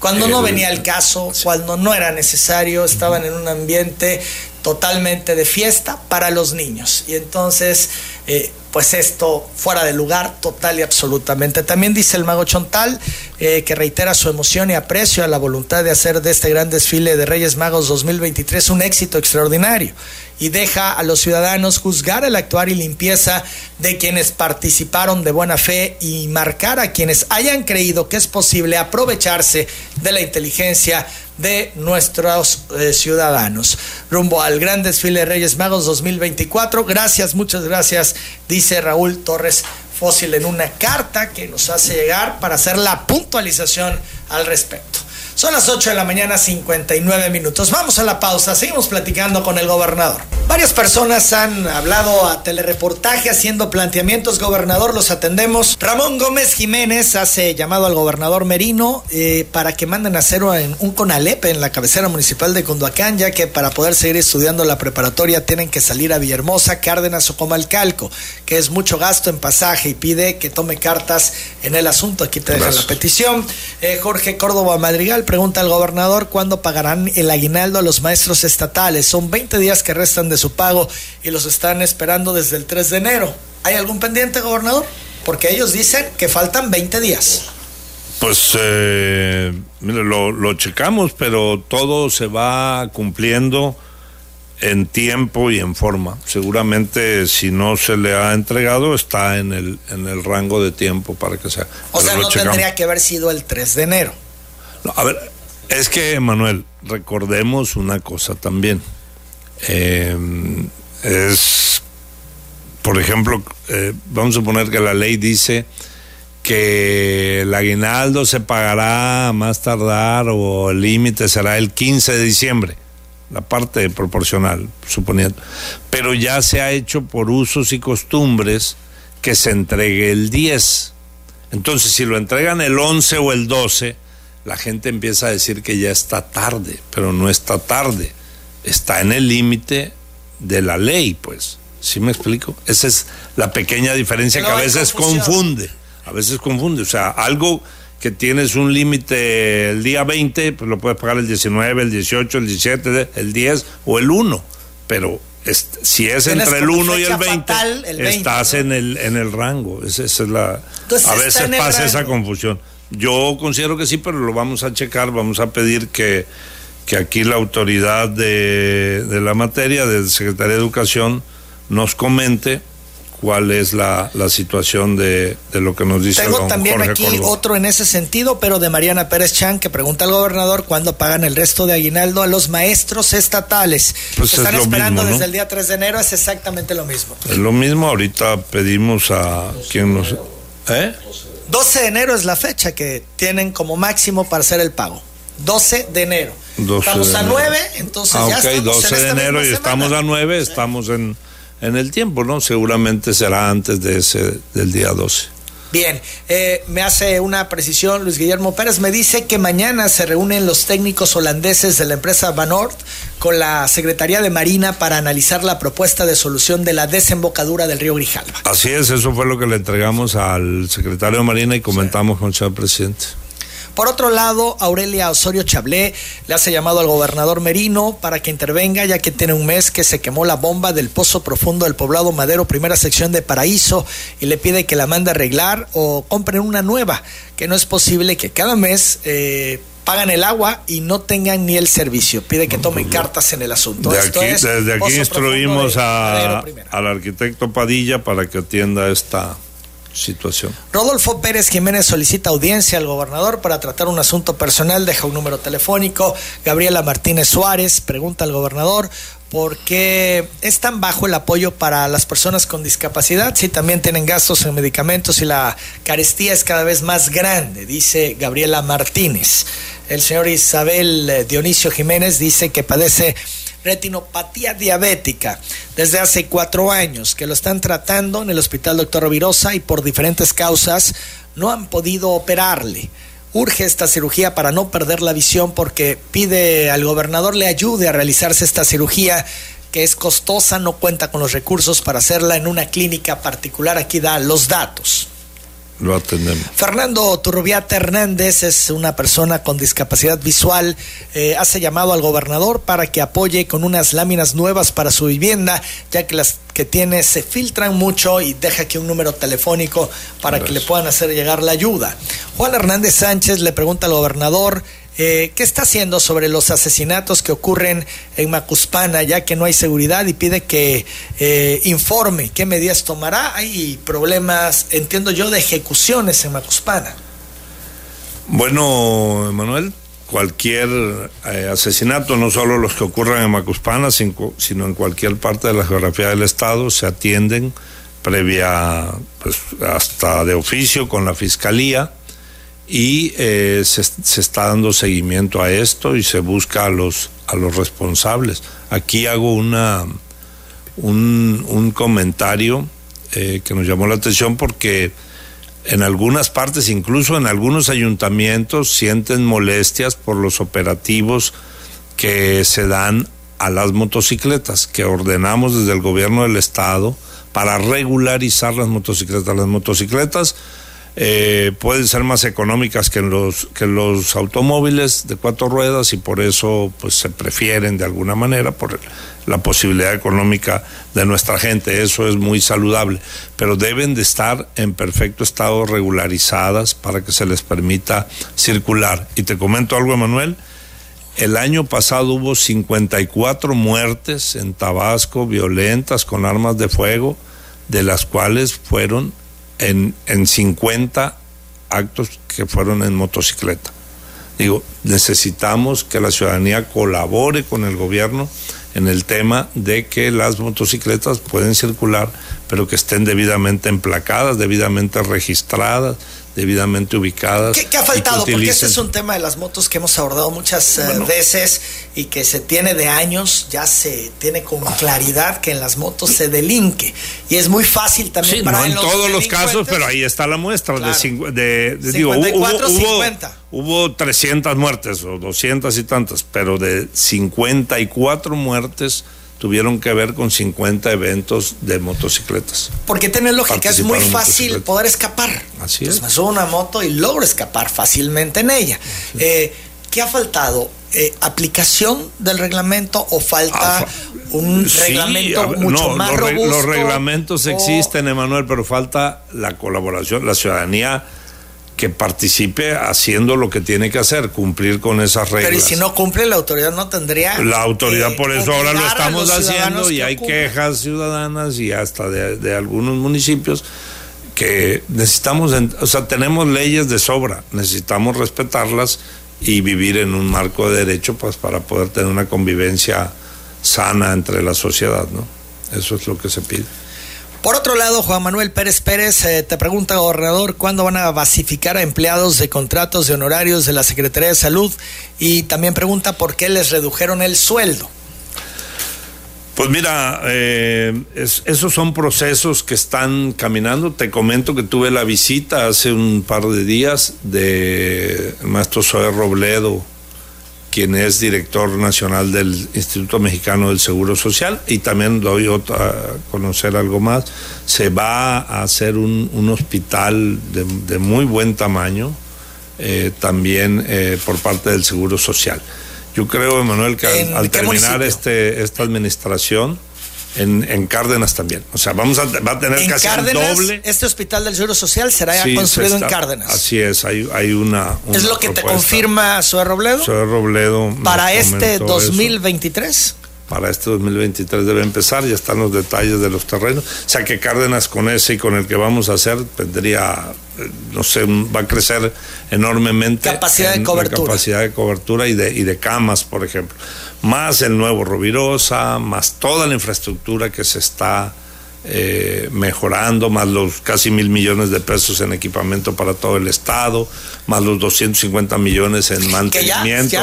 Cuando no venía el caso, cuando no era necesario, estaban en un ambiente totalmente de fiesta para los niños. Y entonces, eh, pues esto fuera de lugar total y absolutamente. También dice el mago Chontal eh, que reitera su emoción y aprecio a la voluntad de hacer de este gran desfile de Reyes Magos 2023 un éxito extraordinario y deja a los ciudadanos juzgar el actuar y limpieza de quienes participaron de buena fe y marcar a quienes hayan creído que es posible aprovecharse de la inteligencia de nuestros eh, ciudadanos. Rumbo al gran desfile de Reyes Magos 2024. Gracias, muchas gracias, dice Raúl Torres Fósil en una carta que nos hace llegar para hacer la puntualización al respecto. Son las 8 de la mañana, 59 minutos. Vamos a la pausa, seguimos platicando con el gobernador. Varias personas han hablado a telereportaje haciendo planteamientos, gobernador, los atendemos. Ramón Gómez Jiménez hace llamado al gobernador Merino eh, para que manden a hacer un, un CONALEP en la cabecera municipal de Condoacán, ya que para poder seguir estudiando la preparatoria tienen que salir a Villahermosa, Cárdenas o Comalcalco, que es mucho gasto en pasaje y pide que tome cartas en el asunto. Aquí te deja la petición. Eh, Jorge Córdoba Madrigal pregunta al gobernador cuándo pagarán el aguinaldo a los maestros estatales. Son 20 días que restan de su pago y los están esperando desde el 3 de enero. ¿Hay algún pendiente, gobernador? Porque ellos dicen que faltan 20 días. Pues eh, mire, lo, lo checamos, pero todo se va cumpliendo en tiempo y en forma. Seguramente si no se le ha entregado está en el, en el rango de tiempo para que sea. O sea, no tendría que haber sido el 3 de enero. A ver, es que, Manuel, recordemos una cosa también. Eh, es, por ejemplo, eh, vamos a suponer que la ley dice que el aguinaldo se pagará más tardar o el límite será el 15 de diciembre. la parte proporcional, suponiendo. Pero ya se ha hecho por usos y costumbres que se entregue el 10. Entonces, si lo entregan el 11 o el 12, la gente empieza a decir que ya está tarde, pero no está tarde. Está en el límite de la ley, pues. ¿Sí me explico? Esa es la pequeña diferencia que a veces confunde. A veces confunde. O sea, algo que tienes un límite el día 20, pues lo puedes pagar el 19, el 18, el 17, el 10 o el 1. Pero si es entre el 1 y el 20, estás en, el, en el rango. Esa, es la, a veces pasa esa confusión. Yo considero que sí, pero lo vamos a checar, vamos a pedir que, que aquí la autoridad de, de la materia, de Secretaría de Educación, nos comente cuál es la, la situación de, de, lo que nos dice Tengo también aquí otro en ese sentido, pero de Mariana Pérez Chan, que pregunta al gobernador cuándo pagan el resto de aguinaldo a los maestros estatales. Pues están esperando desde el día 3 de enero, es exactamente lo mismo. Es lo mismo, ahorita pedimos a quien nos... ¿Eh? 12 de enero es la fecha que tienen como máximo para hacer el pago. 12 de enero. estamos a 9, entonces ah, ya estamos 12 de enero y estamos a 9, estamos en en el tiempo, ¿no? Seguramente será antes de ese, del día 12. Bien, eh, me hace una precisión Luis Guillermo Pérez, me dice que mañana se reúnen los técnicos holandeses de la empresa Van Oort con la Secretaría de Marina para analizar la propuesta de solución de la desembocadura del río Grijalva. Así es, eso fue lo que le entregamos al secretario de Marina y comentamos con el señor presidente. Por otro lado, Aurelia Osorio Chablé le hace llamado al gobernador Merino para que intervenga, ya que tiene un mes que se quemó la bomba del pozo profundo del poblado Madero, primera sección de Paraíso, y le pide que la mande a arreglar o compren una nueva, que no es posible que cada mes eh, pagan el agua y no tengan ni el servicio. Pide que tomen cartas en el asunto. desde aquí instruimos al arquitecto Padilla para que atienda esta situación. Rodolfo Pérez Jiménez solicita audiencia al gobernador para tratar un asunto personal, deja un número telefónico. Gabriela Martínez Suárez pregunta al gobernador por qué es tan bajo el apoyo para las personas con discapacidad, si también tienen gastos en medicamentos y la carestía es cada vez más grande, dice Gabriela Martínez. El señor Isabel eh, Dionisio Jiménez dice que padece retinopatía diabética desde hace cuatro años, que lo están tratando en el Hospital Doctor Virosa y por diferentes causas no han podido operarle. Urge esta cirugía para no perder la visión porque pide al gobernador le ayude a realizarse esta cirugía que es costosa, no cuenta con los recursos para hacerla en una clínica particular. Aquí da los datos. Lo atendemos. Fernando Turrubiata Hernández es una persona con discapacidad visual. Eh, hace llamado al gobernador para que apoye con unas láminas nuevas para su vivienda, ya que las que tiene se filtran mucho y deja aquí un número telefónico para que le puedan hacer llegar la ayuda. Juan Hernández Sánchez le pregunta al gobernador eh, ¿Qué está haciendo sobre los asesinatos que ocurren en Macuspana, ya que no hay seguridad y pide que eh, informe qué medidas tomará? Hay problemas, entiendo yo, de ejecuciones en Macuspana. Bueno, Emanuel, cualquier eh, asesinato, no solo los que ocurran en Macuspana, sino en cualquier parte de la geografía del Estado, se atienden previa, pues hasta de oficio con la Fiscalía y eh, se, está dando seguimiento a esto y se busca a los, a los responsables. Aquí hago una, un, comentario eh, que nos llamó la atención porque en algunas partes, incluso en algunos ayuntamientos, sienten molestias por los operativos que se dan a las motocicletas, que ordenamos desde el gobierno del estado para regularizar las motocicletas. Las motocicletas eh, pueden ser más económicas que los que los automóviles de cuatro ruedas y por eso pues se prefieren de alguna manera por la posibilidad económica de nuestra gente. Eso es muy saludable. Pero deben de estar en perfecto estado regularizadas para que se les permita circular. Y te comento algo Emanuel. El año pasado hubo 54 muertes en Tabasco violentas con armas de fuego de las cuales fueron en, en 50 actos que fueron en motocicleta. Digo, necesitamos que la ciudadanía colabore con el gobierno en el tema de que las motocicletas pueden circular, pero que estén debidamente emplacadas, debidamente registradas, debidamente ubicadas. ¿Qué, ha faltado? Porque este es un tema de las motos que hemos abordado muchas eh, veces y que se tiene de años, ya se tiene con claridad que en las motos se delinque. Y es muy fácil también sí, No en todos los casos, pero ahí está la muestra. De, de, digo, hubo, hubo 300 muertes o 200 y tantas, pero de 54 muertes tuvieron que ver con 50 eventos de motocicletas. Porque tiene lógica, es muy fácil poder escapar. Así es. me subo una moto y logro escapar fácilmente en ella. Eh, ¿Qué ha faltado? Eh, ¿Aplicación del reglamento o falta ah, un reglamento mucho más robusto? Los reglamentos existen, Emanuel, pero falta la colaboración, la ciudadanía que participe haciendo lo que tiene que hacer, cumplir con esas reglas. Pero y si no cumple, la autoridad no tendría. La autoridad, por eso ahora lo estamos haciendo y hay quejas ciudadanas y hasta de, algunos municipios que necesitamos, o sea, tenemos leyes de sobra, necesitamos respetarlas y vivir en un marco de derecho pues para poder tener una convivencia sana entre la sociedad, ¿no? Eso es lo que se pide. Por otro lado, Juan Manuel Pérez Pérez eh, te pregunta, gobernador, ¿cuándo van a basificar a empleados de contratos de honorarios de la Secretaría de Salud? Y también pregunta por qué les redujeron el sueldo. Pues mira, eh, esos son procesos que están caminando. Te comento que tuve la visita hace un par de días de maestro Zoe Robledo, quien es director nacional del Instituto Mexicano del Seguro Social, y también doy a conocer algo más. Se va a hacer un, hospital de, muy buen tamaño, eh, también eh, por parte del Seguro Social. Yo creo, Emanuel, que al, terminar este, esta administración, en, Cárdenas también. O sea, vamos a, va a tener casi el doble. Este hospital del Seguro Social será ya construido en Cárdenas. Así es, hay, hay una, ¿Es lo que te confirma Zoe Robledo? Zoe Robledo. ¿Para este 2023? Para este 2023 debe empezar, ya están los detalles de los terrenos. O sea que Cárdenas con ese y con el que vamos a hacer tendría, eh, no sé, va a crecer enormemente. Capacidad de cobertura. capacidad de cobertura y de, y de camas, por ejemplo más el nuevo Rovirosa, más toda la infraestructura que se está eh, mejorando, más los casi mil millones de pesos en equipamiento para todo el Estado, más los 250 millones en mantenimiento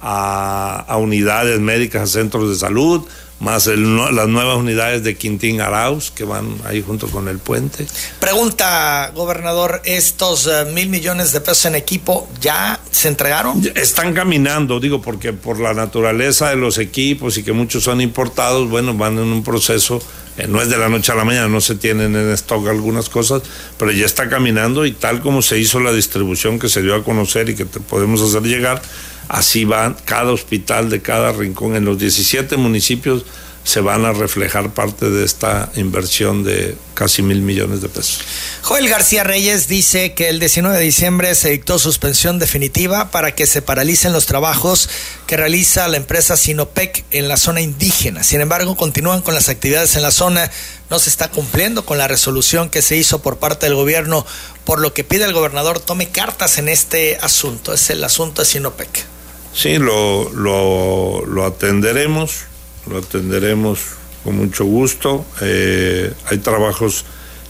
a, unidades médicas, a centros de salud, más las nuevas unidades de Quintín Arauz que van ahí junto con el puente. Pregunta, gobernador, ¿estos eh, mil millones de pesos en equipo ya se entregaron? Están caminando, digo, porque por la naturaleza de los equipos y que muchos son importados, bueno, van en un proceso, eh, no es de la noche a la mañana, no se tienen en stock algunas cosas, pero ya está caminando y tal como se hizo la distribución que se dio a conocer y que te podemos hacer llegar, Así va cada hospital de cada rincón. En los 17 municipios se van a reflejar parte de esta inversión de casi mil millones de pesos. Joel García Reyes dice que el 19 de diciembre se dictó suspensión definitiva para que se paralicen los trabajos que realiza la empresa Sinopec en la zona indígena. Sin embargo, continúan con las actividades en la zona. No se está cumpliendo con la resolución que se hizo por parte del gobierno, por lo que pide el gobernador tome cartas en este asunto. Es el asunto de Sinopec. Sí, lo, lo, atenderemos, lo atenderemos con mucho gusto. Eh, hay trabajos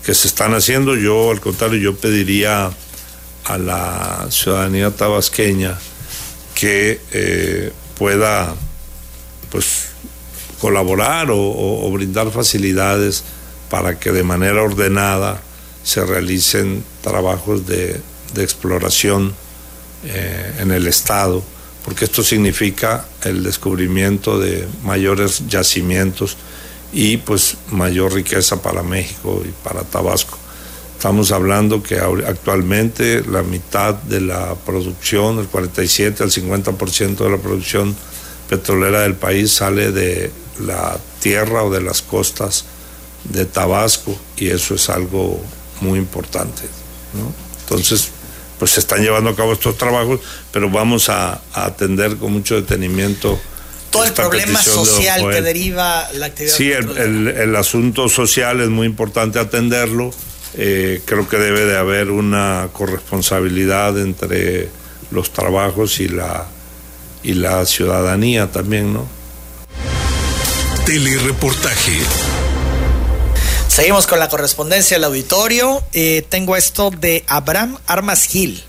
que se están haciendo. Yo, al contrario, yo pediría a la ciudadanía tabasqueña que eh, pueda, pues, colaborar o, brindar facilidades para que de manera ordenada se realicen trabajos de, exploración eh, en el Estado porque esto significa el descubrimiento de mayores yacimientos y pues mayor riqueza para México y para Tabasco. Estamos hablando que actualmente la mitad de la producción, el 47 al 50% de la producción petrolera del país sale de la tierra o de las costas de Tabasco y eso es algo muy importante. Entonces, pues se están llevando a cabo estos trabajos, pero vamos a, atender con mucho detenimiento todo el problema social que deriva la actividad. Sí, el, asunto social es muy importante atenderlo. Eh, creo que debe de haber una corresponsabilidad entre los trabajos y la y la ciudadanía también, ¿no? Telereportaje. Seguimos con la correspondencia del auditorio. Eh, tengo esto de Abraham Armas Gil.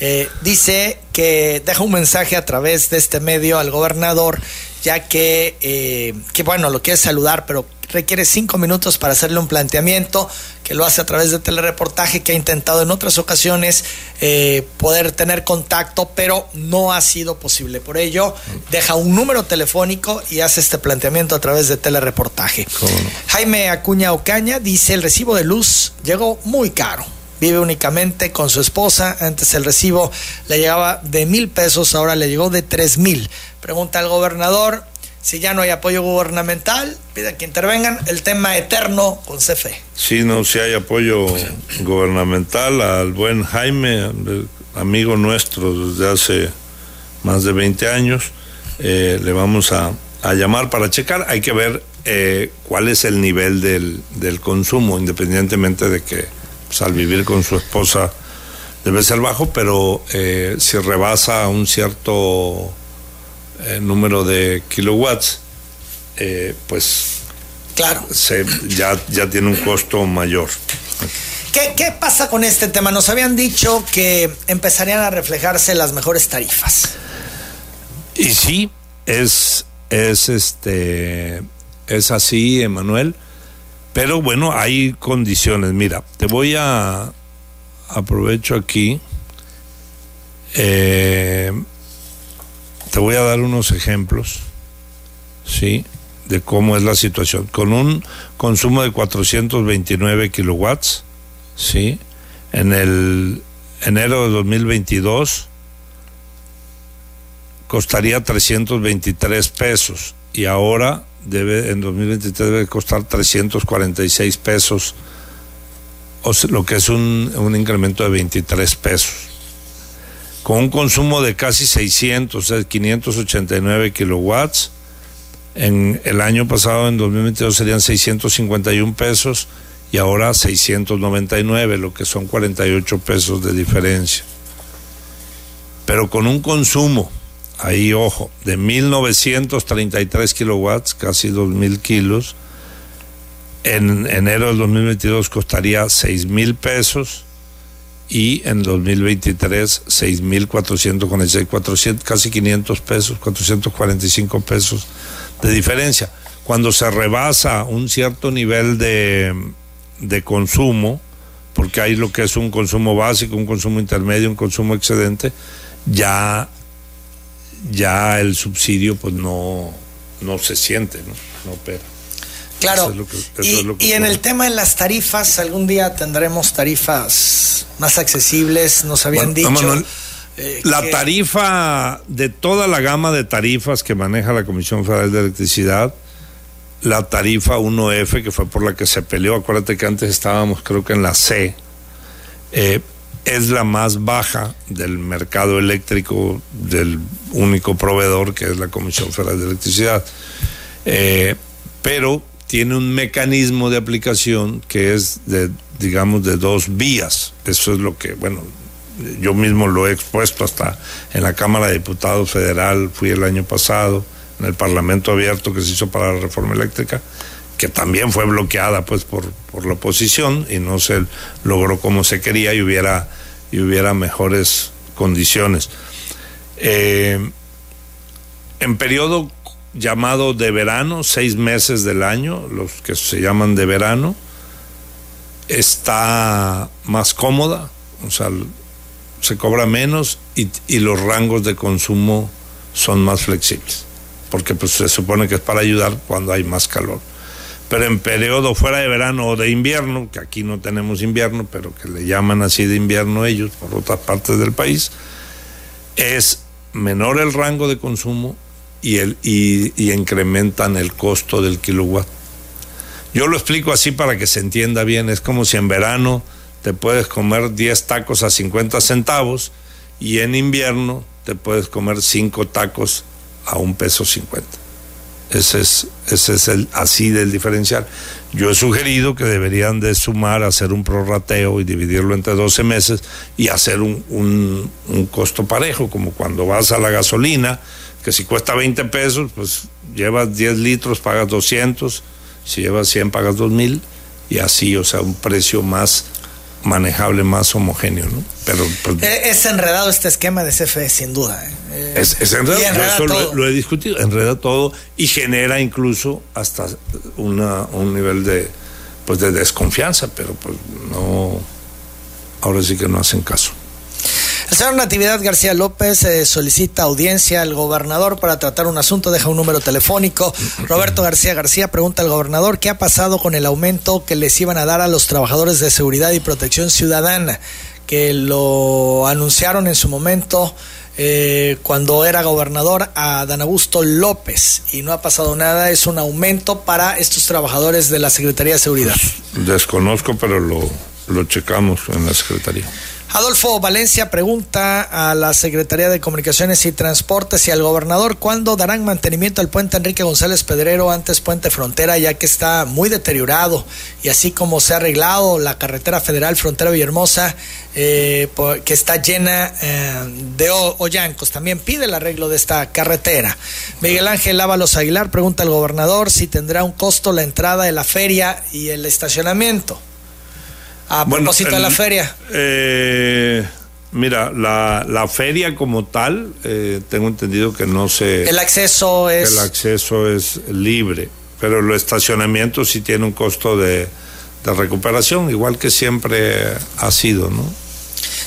Eh, dice que deja un mensaje a través de este medio al gobernador, ya que, eh, que bueno, lo quiere saludar, pero requiere cinco minutos para hacerle un planteamiento, que lo hace a través de telereportaje, que ha intentado en otras ocasiones eh, poder tener contacto, pero no ha sido posible. Por ello, deja un número telefónico y hace este planteamiento a través de telereportaje. Jaime Acuña Ocaña dice, el recibo de luz llegó muy caro. Vive únicamente con su esposa. Antes el recibo le llegaba de mil pesos, ahora le llegó de tres mil. Pregunta al gobernador, si ya no hay apoyo gubernamental, pide que intervengan el tema eterno con CFE. Sí, no, si hay apoyo gubernamental al buen Jaime, amigo nuestro desde hace más de 20 años, eh, le vamos a, llamar para checar. Hay que ver eh, cuál es el nivel del, del consumo, independientemente de que pues, al vivir con su esposa debe ser bajo, pero eh, si rebasa un cierto eh, número de kilowatts, eh, pues claro. Se, ya, ya tiene un costo mayor. ¿Qué, ¿Qué, pasa con este tema? Nos habían dicho que empezarían a reflejarse las mejores tarifas. Y sí, es, es este es así, Emanuel. Pero bueno, hay condiciones. Mira, te voy a aprovecho aquí. Eh, te voy a dar unos ejemplos, ¿sí? De cómo es la situación. Con un consumo de 429 kilowatts, ¿sí? En el enero de 2022 costaría 323 pesos y ahora debe en 2023 debe costar 346 pesos, o lo que es un, un incremento de 23 pesos con un consumo de casi 600, o sea, 589 kilowatts. En el año pasado, en 2022, serían 651 pesos y ahora 699, lo que son 48 pesos de diferencia. Pero con un consumo, ahí ojo, de 1933 kilowatts, casi 2000 kilos, en enero del 2022 costaría 6 mil pesos y en 2023 6.446, 400, casi 500 pesos, 445 pesos de diferencia. Cuando se rebasa un cierto nivel de, de consumo, porque hay lo que es un consumo básico, un consumo intermedio, un consumo excedente, ya, ya el subsidio pues no, no se siente, no, no opera. Claro. y, en el tema de las tarifas, algún día tendremos tarifas más accesibles, nos habían dicho. Eh, la tarifa de toda la gama de tarifas que maneja la Comisión Federal de Electricidad, la tarifa 1F, que fue por la que se peleó, acuérdate que antes estábamos creo que en la C, eh, es la más baja del mercado eléctrico del único proveedor que es la Comisión Federal de Electricidad. Eh, pero tiene un mecanismo de aplicación que es de, digamos, de dos vías. Eso es lo que, bueno, yo mismo lo he expuesto hasta en la Cámara de Diputados Federal, fui el año pasado, en el Parlamento abierto que se hizo para la reforma eléctrica, que también fue bloqueada pues por, por la oposición y no se logró como se quería y hubiera, y hubiera mejores condiciones. Eh, en periodo llamado de verano, seis meses del año, los que se llaman de verano, está más cómoda, o sea, se cobra menos y, los rangos de consumo son más flexibles, porque pues se supone que es para ayudar cuando hay más calor. Pero en periodo fuera de verano o de invierno, que aquí no tenemos invierno, pero que le llaman así de invierno ellos por otras partes del país, es menor el rango de consumo y, el, y, incrementan el costo del kilowatt. Yo lo explico así para que se entienda bien. Es como si en verano te puedes comer 10 tacos a 50 centavos y en invierno te puedes comer 5 tacos a un peso 50. Ese es, ese es el así del diferencial. Yo he sugerido que deberían de sumar, hacer un prorrateo y dividirlo entre 12 meses y hacer un, un, un costo parejo, como cuando vas a la gasolina que si cuesta 20 pesos, pues llevas 10 litros, pagas 200, si llevas 100, pagas 2000, y así, o sea, un precio más manejable, más homogéneo, ¿no? Pero, pues, eh, es enredado este esquema de CFE, sin duda. ¿eh? Es, es, enredado, yo lo, he discutido, enreda todo y genera incluso hasta una, un nivel de, pues de desconfianza, pero pues no, ahora sí que no hacen caso. El señor Natividad García López eh, solicita audiencia al gobernador para tratar un asunto, deja un número telefónico. Roberto García García pregunta al gobernador qué ha pasado con el aumento que les iban a dar a los trabajadores de seguridad y protección ciudadana, que lo anunciaron en su momento. Eh, cuando era gobernador a Dan Augusto López y no ha pasado nada, es un aumento para estos trabajadores de la Secretaría de Seguridad. Desconozco, pero lo, lo checamos en la Secretaría. Adolfo Valencia pregunta a la Secretaría de Comunicaciones y Transportes y al gobernador cuándo darán mantenimiento al puente Enrique González Pedrero, antes puente frontera, ya que está muy deteriorado y así como se ha arreglado la carretera federal frontera Villahermosa, eh, que está llena eh, de hoyancos. También pide el arreglo de esta carretera. Miguel Ángel Ábalos Aguilar pregunta al gobernador si tendrá un costo la entrada de la feria y el estacionamiento. A propósito de la feria. Eh, mira, la, la, feria como tal, eh, tengo entendido que no se... El acceso es... El acceso es libre, pero el estacionamiento sí tiene un costo de, de recuperación, igual que siempre ha sido, ¿no?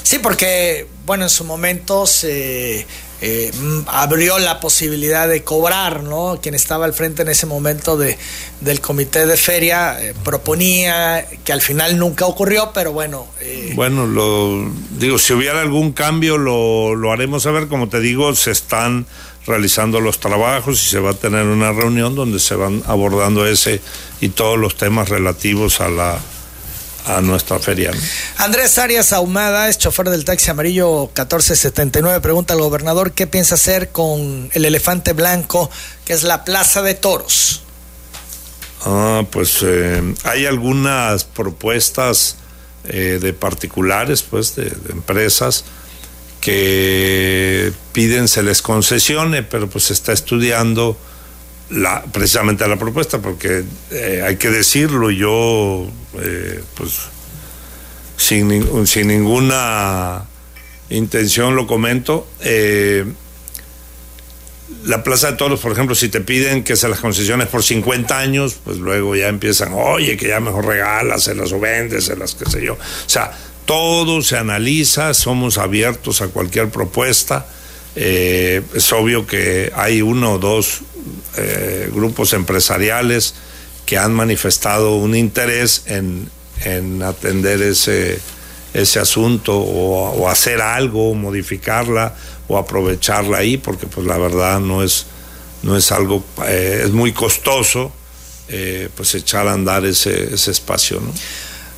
Sí, porque, bueno, en su momento se eh, abrió la posibilidad de cobrar, ¿no? Quien estaba al frente en ese momento de, del comité de feria eh, proponía que al final nunca ocurrió, pero bueno. Eh, bueno, lo digo, si hubiera algún cambio lo, lo haremos saber, como te digo, se están realizando los trabajos y se va a tener una reunión donde se van abordando ese y todos los temas relativos a la a nuestra feria. Andrés Arias Ahumada es chofer del taxi amarillo 1479. Pregunta al gobernador qué piensa hacer con el elefante blanco, que es la Plaza de Toros. Ah, pues eh, hay algunas propuestas eh, de particulares, pues, de, empresas que piden se les concesione, pero pues se está estudiando la, precisamente la propuesta, porque eh, hay que decirlo, yo eh, pues sin, sin, ninguna intención lo comento. Eh, la Plaza de Toros, por ejemplo, si te piden que se las concesiones por 50 años, pues luego ya empiezan, oye, que ya mejor regalas, se las o vendes, se las qué sé yo. O sea, todo se analiza, somos abiertos a cualquier propuesta. es obvio que hay uno o dos eh, grupos empresariales que han manifestado un interés en, atender ese, ese asunto o, hacer algo, modificarla o aprovecharla ahí, porque pues la verdad no es, no es algo, eh, es muy costoso eh, pues echar a andar ese, ese espacio. ¿no?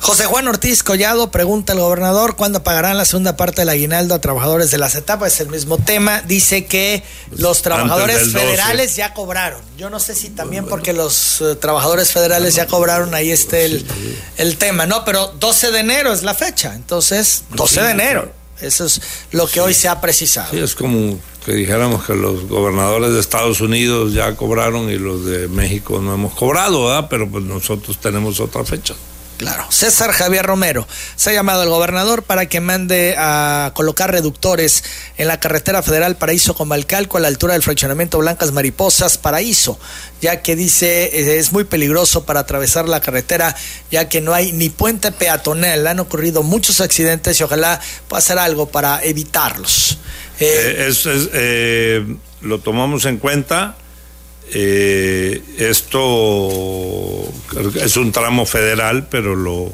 José Juan Ortiz Collado pregunta al gobernador cuándo pagarán la segunda parte del aguinaldo a trabajadores de las etapas. Es el mismo tema. Dice que los trabajadores federales ya cobraron. Yo no sé si también porque los eh, trabajadores federales ya cobraron, ahí esté el, tema, ¿no? Pero 12 de enero es la fecha. Entonces, 12 de enero. Eso es lo que hoy se ha precisado. Sí, es como que dijéramos que los gobernadores de Estados Unidos ya cobraron y los de México no hemos cobrado, ¿verdad? Pero pues nosotros tenemos otra fecha. Claro. César Javier Romero se ha llamado al gobernador para que mande a colocar reductores en la carretera federal Paraíso con Balcalco a la altura del fraccionamiento Blancas Mariposas Paraíso, ya que dice eh, es muy peligroso para atravesar la carretera, ya que no hay ni puente peatonal. Han ocurrido muchos accidentes y ojalá pueda hacer algo para evitarlos. Eh, eh, lo tomamos en cuenta eh, esto es un tramo federal, pero lo,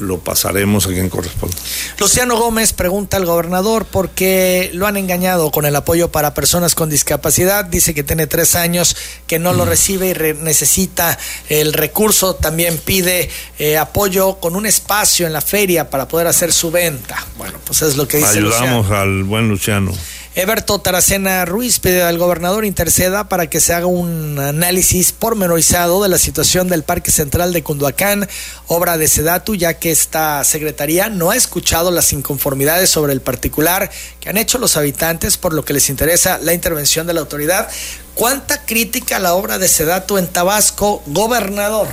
lo pasaremos a quien corresponde. Luciano Gómez pregunta al gobernador por qué lo han engañado con el apoyo para personas con discapacidad. Dice que tiene tres años, que no lo mm. recibe y necesita el recurso. También pide eh, apoyo con un espacio en la feria para poder hacer su venta. Bueno, pues es lo que dice. Ayudamos al buen Luciano. Eberto Taracena Ruiz pide al gobernador interceda para que se haga un análisis pormenorizado de la situación del Parque Central de Cunduacán, obra de Sedatu, ya que esta secretaría no ha escuchado las inconformidades sobre el particular que han hecho los habitantes, por lo que les interesa la intervención de la autoridad. ¿Cuánta crítica a la obra de Sedatu en Tabasco, gobernador?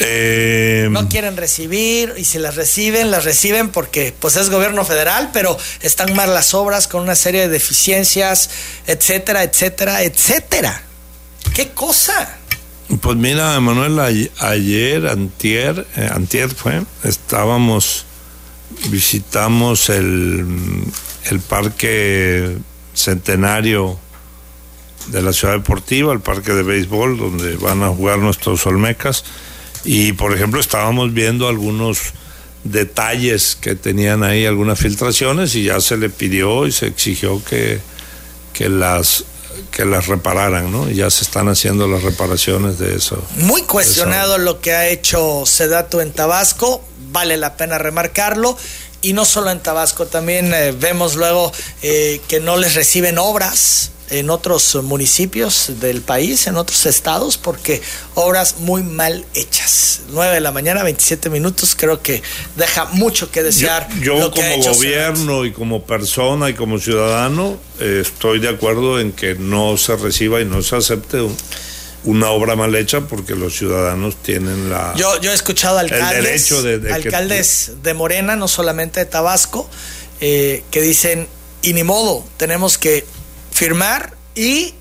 Eh, no quieren recibir y si las reciben, las reciben porque pues es gobierno federal, pero están mal las obras con una serie de deficiencias, etcétera, etcétera, etcétera. ¿Qué cosa? Pues mira, Manuel, ayer, antier, eh, antier fue, estábamos, visitamos el, el parque centenario de la ciudad deportiva, el parque de béisbol, donde van a jugar nuestros Olmecas. Y por ejemplo, estábamos viendo algunos detalles que tenían ahí, algunas filtraciones, y ya se le pidió y se exigió que, que las que las repararan, ¿no? Y ya se están haciendo las reparaciones de eso. Muy cuestionado lo que ha hecho Sedato en Tabasco, vale la pena remarcarlo. Y no solo en Tabasco, también eh, vemos luego eh, que no les reciben obras, en otros municipios del país, en otros estados, porque obras muy mal hechas. 9 de la mañana, 27 minutos, creo que deja mucho que desear. Yo, como gobierno y como persona y como ciudadano, eh, estoy de acuerdo en que no se reciba y no se acepte una obra mal hecha porque los ciudadanos tienen la yo, yo he escuchado alcaldes, de, alcaldes de Morena, no solamente de Tabasco, eh, que dicen, y ni modo, tenemos que firmar y,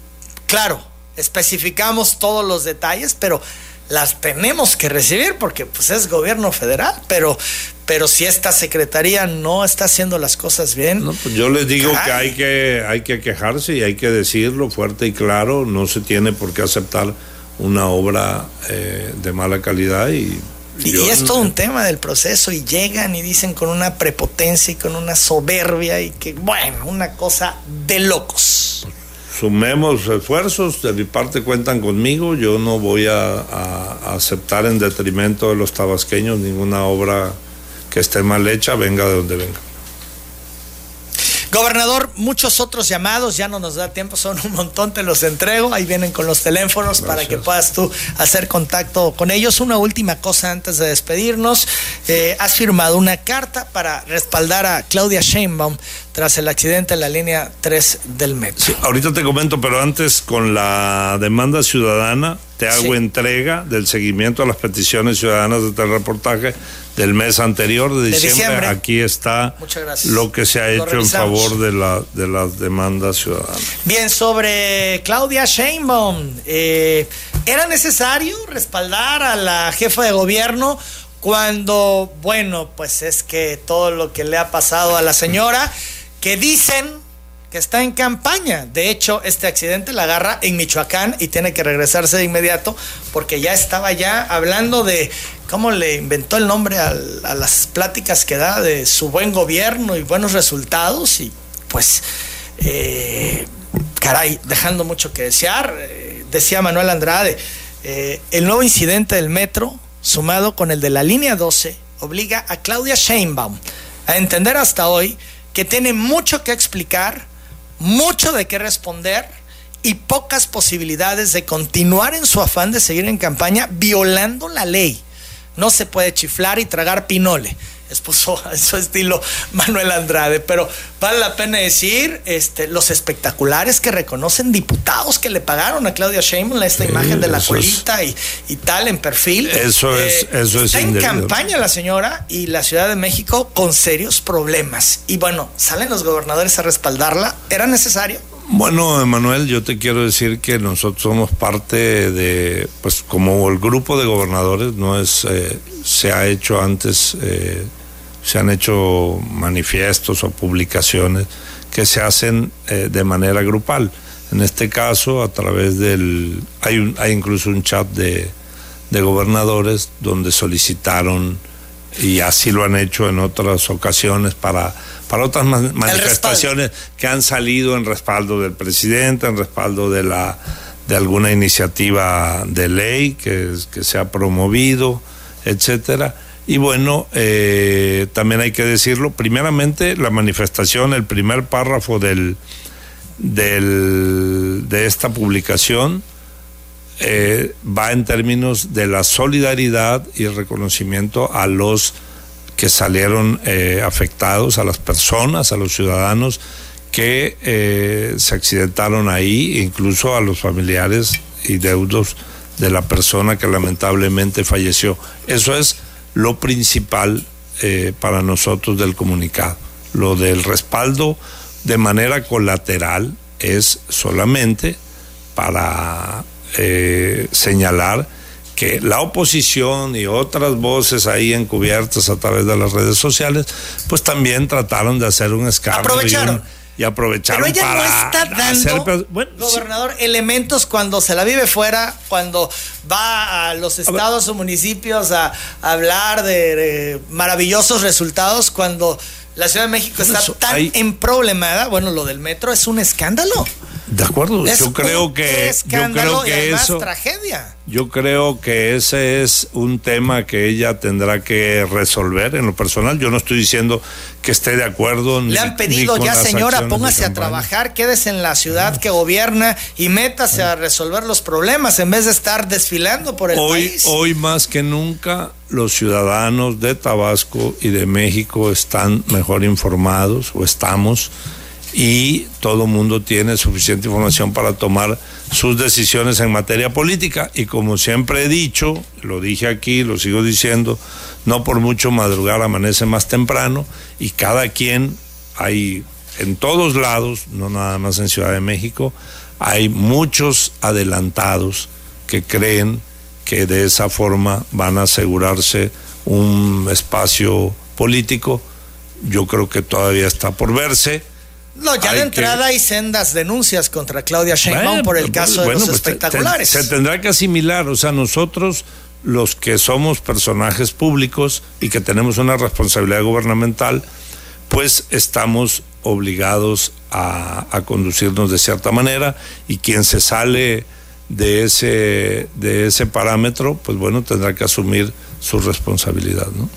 claro, especificamos todos los detalles, pero las tenemos que recibir porque pues es gobierno federal, pero pero si esta secretaría no está haciendo las cosas bien, pues yo les digo que hay que hay que quejarse y hay que decirlo fuerte y claro, no se tiene por qué aceptar una obra eh, de mala calidad y y, es todo un tema del proceso y llegan y dicen con una prepotencia y con una soberbia y que, bueno, una cosa de locos. Sumemos esfuerzos, de mi parte cuentan conmigo, yo no voy a, a aceptar en detrimento de los tabasqueños ninguna obra que esté mal hecha, venga de donde venga. Gobernador, muchos otros llamados, ya no nos da tiempo, son un montón, te los entrego, ahí vienen con los teléfonos para que puedas tú hacer contacto con ellos. Una última cosa antes de despedirnos, eh, has firmado una carta para respaldar a Claudia Sheinbaum tras el accidente en la línea 3 del metro. Sí, ahorita te comento, pero antes con la demanda ciudadana, te hago entrega del seguimiento a las peticiones ciudadanas de este reportaje del mes anterior de diciembre. Aquí está lo que se ha hecho en favor de, la, de las demandas ciudadanas. Bien, sobre Claudia Sheinbaum, eh, ¿era necesario respaldar a la jefa de gobierno cuando, bueno, pues es que todo lo que le ha pasado a la señora, que dicen que está en campaña. De hecho, este accidente la agarra en Michoacán y tiene que regresarse de inmediato porque ya estaba ya hablando de cómo le inventó el nombre a, las pláticas que da de su buen gobierno y buenos resultados y pues, eh, caray, dejando mucho que desear. Eh, decía Manuel Andrade, eh, el nuevo incidente del metro, sumado con el de la línea 12, obliga a Claudia Sheinbaum a entender hasta hoy que tiene mucho que explicar mucho de qué responder y pocas posibilidades de continuar en su afán de seguir en campaña violando la ley. No se puede chiflar y tragar pinole expuso a su estilo Manuel Andrade, pero vale la pena decir este, los espectaculares que reconocen diputados que le pagaron a Claudia Sheinbaum esta imagen de la colita y, tal en perfil. Eso es, eh, eso es. Está en campaña la señora y la Ciudad de México con serios problemas. Y bueno, salen los gobernadores a respaldarla. ¿Era necesario? Bueno, Emanuel, yo te quiero decir que nosotros somos parte de, pues como el grupo de gobernadores, no es, eh, se ha hecho antes, eh, se han hecho manifiestos o publicaciones que se hacen eh, de manera grupal. En este caso, a través del, hay, un, hay incluso un chat de, de gobernadores donde solicitaron y así lo han hecho en otras ocasiones para, para otras manifestaciones que han salido en respaldo del presidente, en respaldo de la de alguna iniciativa de ley que, que se ha promovido, etcétera. Y bueno, eh, también hay que decirlo, primeramente la manifestación, el primer párrafo del, del, de esta publicación eh, va en términos de la solidaridad y el reconocimiento a los que salieron eh, afectados, a las personas, a los ciudadanos que eh, se accidentaron ahí, incluso a los familiares y deudos de la persona que lamentablemente falleció. Eso es lo principal para nosotros del comunicado. Lo del respaldo de manera colateral es solamente para eh, señalar que la oposición y otras voces ahí encubiertas a través de las redes sociales, pues también trataron de hacer un escándalo. Aprovecharon y aprovecharon Pero ella no está dando, gobernador, elementos cuando se la vive fuera, cuando va a los estados o municipios a, hablar de, maravillosos resultados, cuando la Ciudad de México está tan en problemada, bueno, lo del metro es un escándalo. De acuerdo, yo creo que yo creo que eso tragedia. Yo creo que ese es un tema que ella tendrá que resolver en lo personal. Yo no estoy diciendo que esté de acuerdo. Le han pedido ya, señora, póngase a trabajar, quédese en la ciudad que gobierna y métase a resolver los problemas en vez de estar desfilando por el hoy, país. Hoy más que nunca los ciudadanos de Tabasco y de México están mejor informados o estamos y todo mundo tiene suficiente información para tomar sus decisiones en materia política. Y como siempre he dicho, lo dije aquí, lo sigo diciendo, no por mucho madrugar amanece más temprano y cada quien hay en todos lados, no nada más en Ciudad de México, hay muchos adelantados que creen que de esa forma van a asegurarse un espacio político. Yo creo que todavía está por verse no, ya de entrada hay sendas denuncias contra Claudia Sheinbaum por el caso de los pues, espectaculares. se tendrá que asimilar, o sea, nosotros los que somos personajes públicos y que tenemos una responsabilidad gubernamental, pues estamos obligados a, a, conducirnos de cierta manera y quien se sale de ese, de ese parámetro, pues bueno, tendrá que asumir su responsabilidad, ¿no?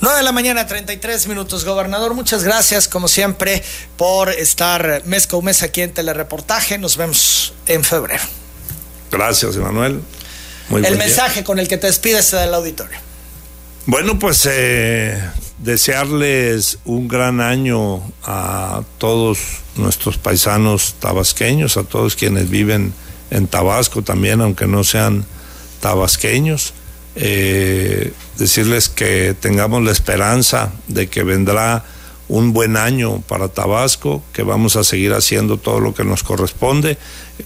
9 de la mañana, 33 minutos. Gobernador, muchas gracias, como siempre, por estar mes con mes aquí en Telereportaje. Nos vemos en febrero. Gracias, Emanuel. Muy el mensaje con el que te despides del auditorio. Bueno, pues eh, desearles un gran año a todos nuestros paisanos tabasqueños, a todos quienes viven en Tabasco también, aunque no sean tabasqueños. Eh, decirles que tengamos la esperanza de que vendrá un buen año para Tabasco, que vamos a seguir haciendo todo lo que nos corresponde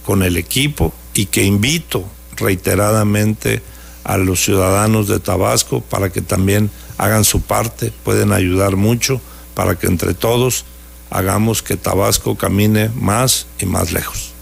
con el equipo y que invito reiteradamente a los ciudadanos de Tabasco para que también hagan su parte, pueden ayudar mucho para que entre todos hagamos que Tabasco camine más y más lejos.